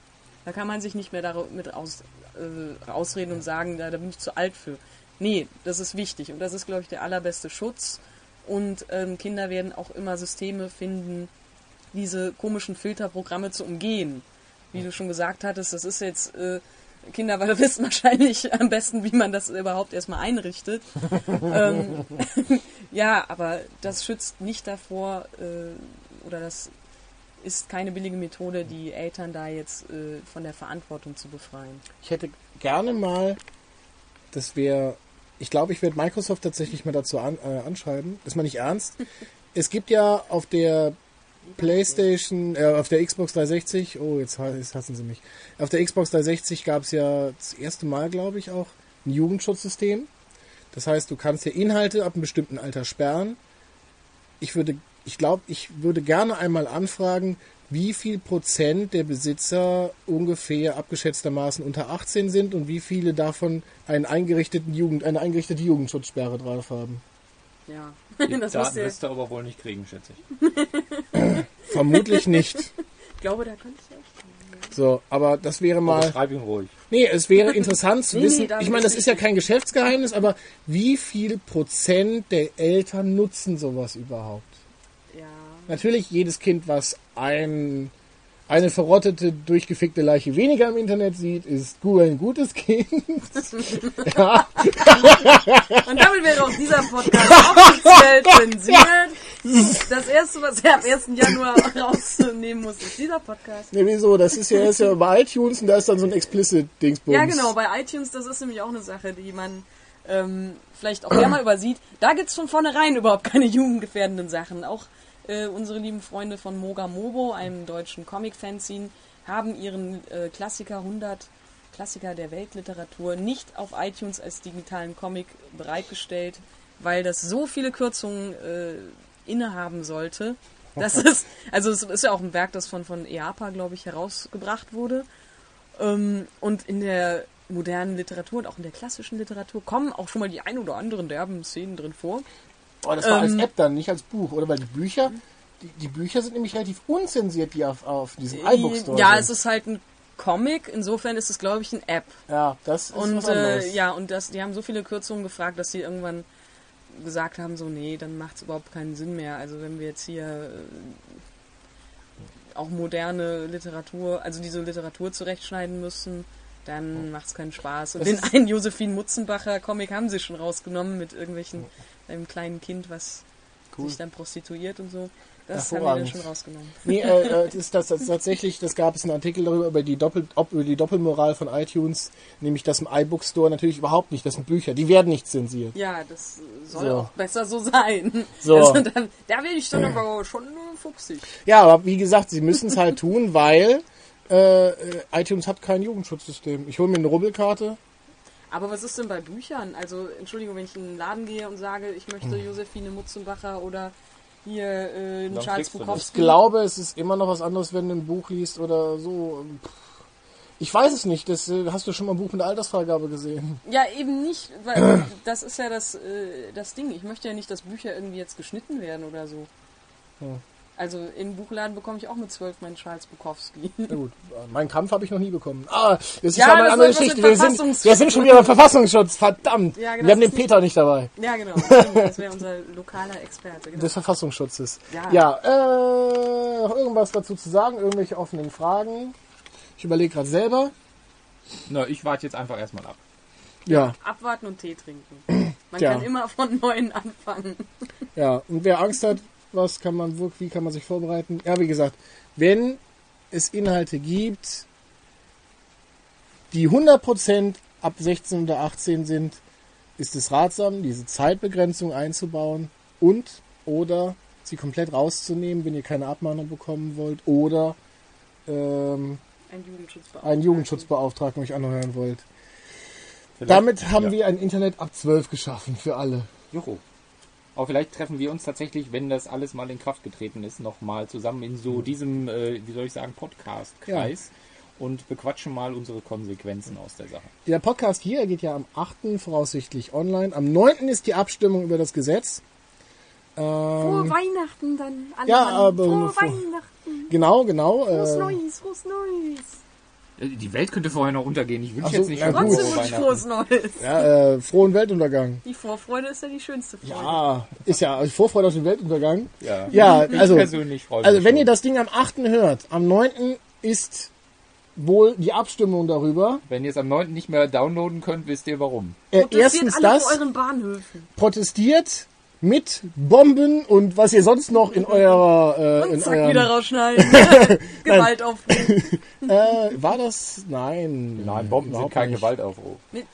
Da kann man sich nicht mehr damit aus, äh, ausreden und sagen, da, da bin ich zu alt für. Nee, das ist wichtig und das ist, glaube ich, der allerbeste Schutz. Und ähm, Kinder werden auch immer Systeme finden, diese komischen Filterprogramme zu umgehen. Wie du schon gesagt hattest, das ist jetzt, äh, Kinder wissen wahrscheinlich am besten, wie man das überhaupt erstmal einrichtet. ähm, ja, aber das schützt nicht davor, äh, oder das ist keine billige Methode, die Eltern da jetzt äh, von der Verantwortung zu befreien. Ich hätte gerne mal, das wäre, ich glaube, ich werde Microsoft tatsächlich mal dazu an, äh, anschreiben. Das ist mal nicht ernst. es gibt ja auf der PlayStation, äh, auf der Xbox 360, oh, jetzt, jetzt hassen sie mich. Auf der Xbox 360 gab es ja das erste Mal, glaube ich, auch ein Jugendschutzsystem. Das heißt, du kannst ja Inhalte ab einem bestimmten Alter sperren. Ich würde, ich glaube, ich würde gerne einmal anfragen, wie viel Prozent der Besitzer ungefähr abgeschätztermaßen unter 18 sind und wie viele davon einen eingerichteten Jugend, eine eingerichtete Jugendschutzsperre drauf haben. Ja, Die das Daten wirst du aber wohl nicht kriegen, schätze ich. Vermutlich nicht. ich glaube, da könntest du echt. So, aber das wäre Aber mal. schreib ihn ruhig. Nee, es wäre interessant zu Nee, nee, wissen. da ich meine, das ist ja kein Geschäftsgeheimnis, aber wie viel Prozent der Eltern nutzen sowas überhaupt? Natürlich jedes Kind, was ein eine verrottete, durchgefickte Leiche weniger im Internet sieht, ist Google ein gutes Kind. ja, Und damit wäre auch dieser Podcast offiziell zensiert. Das erste, was er am 1. Januar rausnehmen muss, ist dieser Podcast. ne, wieso? Das ist ja erst ja bei iTunes und da ist dann so ein Explicit-Dingsbums. Ja, genau, bei iTunes, das ist nämlich auch eine Sache, die man ähm, vielleicht auch gerne mal übersieht. Da gibt's von vornherein überhaupt keine jugendgefährdenden Sachen. Auch äh, unsere lieben Freunde von Moga Mobo, einem deutschen Comic-Fanzine, haben ihren äh, Klassiker 100 Klassiker der Weltliteratur nicht auf iTunes als digitalen Comic bereitgestellt, weil das so viele Kürzungen äh, innehaben sollte. Das ist, also es ist ja auch ein Werk, das von, von EAPA, glaube ich, herausgebracht wurde. Ähm, und in der modernen Literatur und auch in der klassischen Literatur kommen auch schon mal die ein oder anderen derben Szenen drin vor. Oh, das war als Ähm, App dann, nicht als Buch, oder? Weil die Bücher, die, die Bücher sind nämlich relativ unzensiert, die auf, auf diesem iBook Store Äh, Ja, sind. es ist halt ein Comic, insofern ist es, glaube ich, ein App. Ja, das ist Und was anderes. äh, ja, und das, die haben so viele Kürzungen gefragt, dass sie irgendwann gesagt haben, so, nee, dann macht es überhaupt keinen Sinn mehr. Also wenn wir jetzt hier äh, auch moderne Literatur, also diese Literatur zurechtschneiden müssen, dann macht es keinen Spaß. Und Das den einen Josephine Mutzenbacher Comic haben sie schon rausgenommen mit irgendwelchen, einem kleinen Kind, was Cool. sich dann prostituiert und so. Das haben die dann schon rausgenommen. Nee, äh, äh, das ist das, das tatsächlich, das gab es einen Artikel darüber, über die, Doppel, ob, über die Doppelmoral von iTunes, nämlich dass im iBook Store natürlich überhaupt nicht, das sind Bücher, die werden nicht zensiert. Ja, das soll So. auch besser so sein. So. Also dann, da bin ich dann aber schon äh, fuchsig. Ja, aber wie gesagt, sie müssen es halt tun, weil äh, äh, iTunes hat kein Jugendschutzsystem. Ich hole mir eine Rubbelkarte. Aber was ist denn bei Büchern? Also, Entschuldigung, wenn ich in einen Laden gehe und sage, ich möchte Hm. Josephine Mutzenbacher oder hier äh, einen Charles das. Ich Bukowski. glaube, es ist immer noch was anderes, wenn du ein Buch liest oder so. Ich weiß es nicht. Das, äh, hast du schon mal ein Buch mit der Altersfreigabe gesehen? Ja, eben nicht, weil das ist ja das, äh, das Ding. Ich möchte ja nicht, dass Bücher irgendwie jetzt geschnitten werden oder so. Hm. Also im Buchladen bekomme ich auch mit zwölf meinen Charles Bukowski. Na gut, meinen Kampf habe ich noch nie bekommen. Ah, das ist Ja, ja, mal eine andere Geschichte. Wir sind, wir sind schon wieder beim Verfassungsschutz. Verdammt. Ja, genau, wir haben den Peter nicht dabei. ja, genau. Das wäre unser lokaler Experte. Genau. Des Verfassungsschutzes. Ja. Ja, äh, noch irgendwas dazu zu sagen? Irgendwelche offenen Fragen? Ich überlege gerade selber. Na, ich warte jetzt einfach erstmal ab. Ja, Abwarten und Tee trinken. Man Tja. kann immer von Neuen anfangen. ja. Und wer Angst hat, was kann man wirklich, wie kann man sich vorbereiten? Ja, wie gesagt, wenn es Inhalte gibt, die 100% ab 16 oder 18 sind, ist es ratsam, diese Zeitbegrenzung einzubauen und oder sie komplett rauszunehmen, wenn ihr keine Abmahnung bekommen wollt oder ähm, Ein Jugendschutzbeauftragter. einen Jugendschutzbeauftragten euch anhören wollt. Vielleicht- Damit haben ja. wir ein Internet ab 12 geschaffen für alle. Juhu. Aber vielleicht treffen wir uns tatsächlich, wenn das alles mal in Kraft getreten ist, nochmal zusammen in so diesem, äh, wie soll ich sagen, Podcast-Kreis und bequatschen mal unsere Konsequenzen aus der Sache. Der Podcast hier geht ja am 8. voraussichtlich online. Am 9. ist die Abstimmung über das Gesetz. Frohe Ähm, Weihnachten dann. Alle Ja, aber Frohe Weihnachten. genau, genau. Frohes Äh, Neues, frohes Neues. Die Welt könnte vorher noch untergehen. Ich wünsche so, jetzt nicht gut. Trotzdem frohe wünsche ich frohes. Neues. ja, äh, frohen Weltuntergang. Die Vorfreude ist ja die schönste Freude. Ja, ist ja ich Vorfreude auf den Weltuntergang. Ja, Ja, ich also, persönlich freue mich also wenn schon. ihr das Ding am 8. hört, am 9. ist wohl die Abstimmung darüber. Wenn ihr es am 9. nicht mehr downloaden könnt, wisst ihr warum. Äh, Protestiert erstens alle das, vor euren Bahnhöfen. protestiert mit Bomben und was ihr sonst noch in eurer äh, Und in zack, eurem, wieder rausschneiden. Gewaltaufruf. äh, war das nein Nein, Bomben sind kein nicht. Gewaltaufruf. Mit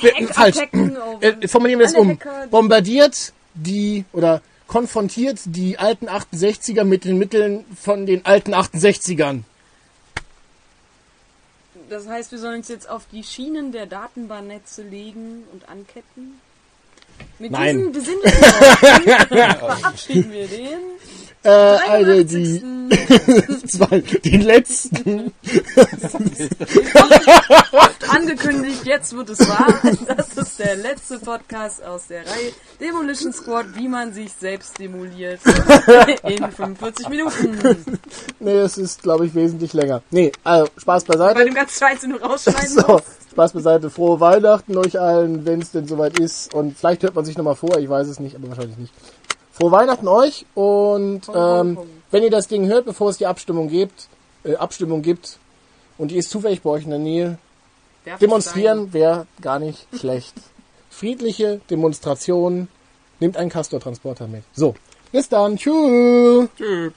Wir- falsch. Hackattacken auf- äh, formulieren wir es um Hacker, die- bombardiert die oder konfrontiert die alten 68er mit den Mitteln von den alten 68ern Das heißt, wir sollen uns jetzt auf die Schienen der Datenbahnnetze legen und anketten? Mit Nein. diesen besinnlichen Worten verabschieden wir den äh, also die 83. zwei den letzten angekündigt, jetzt wird es wahr. Das ist der letzte Podcast aus der Reihe Demolition Squad, wie man sich selbst demoliert in 45 Minuten. nee es ist glaube ich wesentlich länger nee also Spaß Bei beiseite dem ganzen Scheiß, du rausschneiden so musst. Spaß beiseite frohe Weihnachten euch allen wenn es denn soweit ist und vielleicht hört man sich noch mal vor ich weiß es nicht aber wahrscheinlich nicht frohe Weihnachten euch und ähm, wenn ihr das Ding hört bevor es die Abstimmung gibt äh, Abstimmung gibt und die ist zufällig bei euch in der Nähe, demonstrieren wäre gar nicht schlecht. Friedliche Demonstration, nehmt einen Castor-Transporter mit. So, bis dann, tschüss. Tschüss.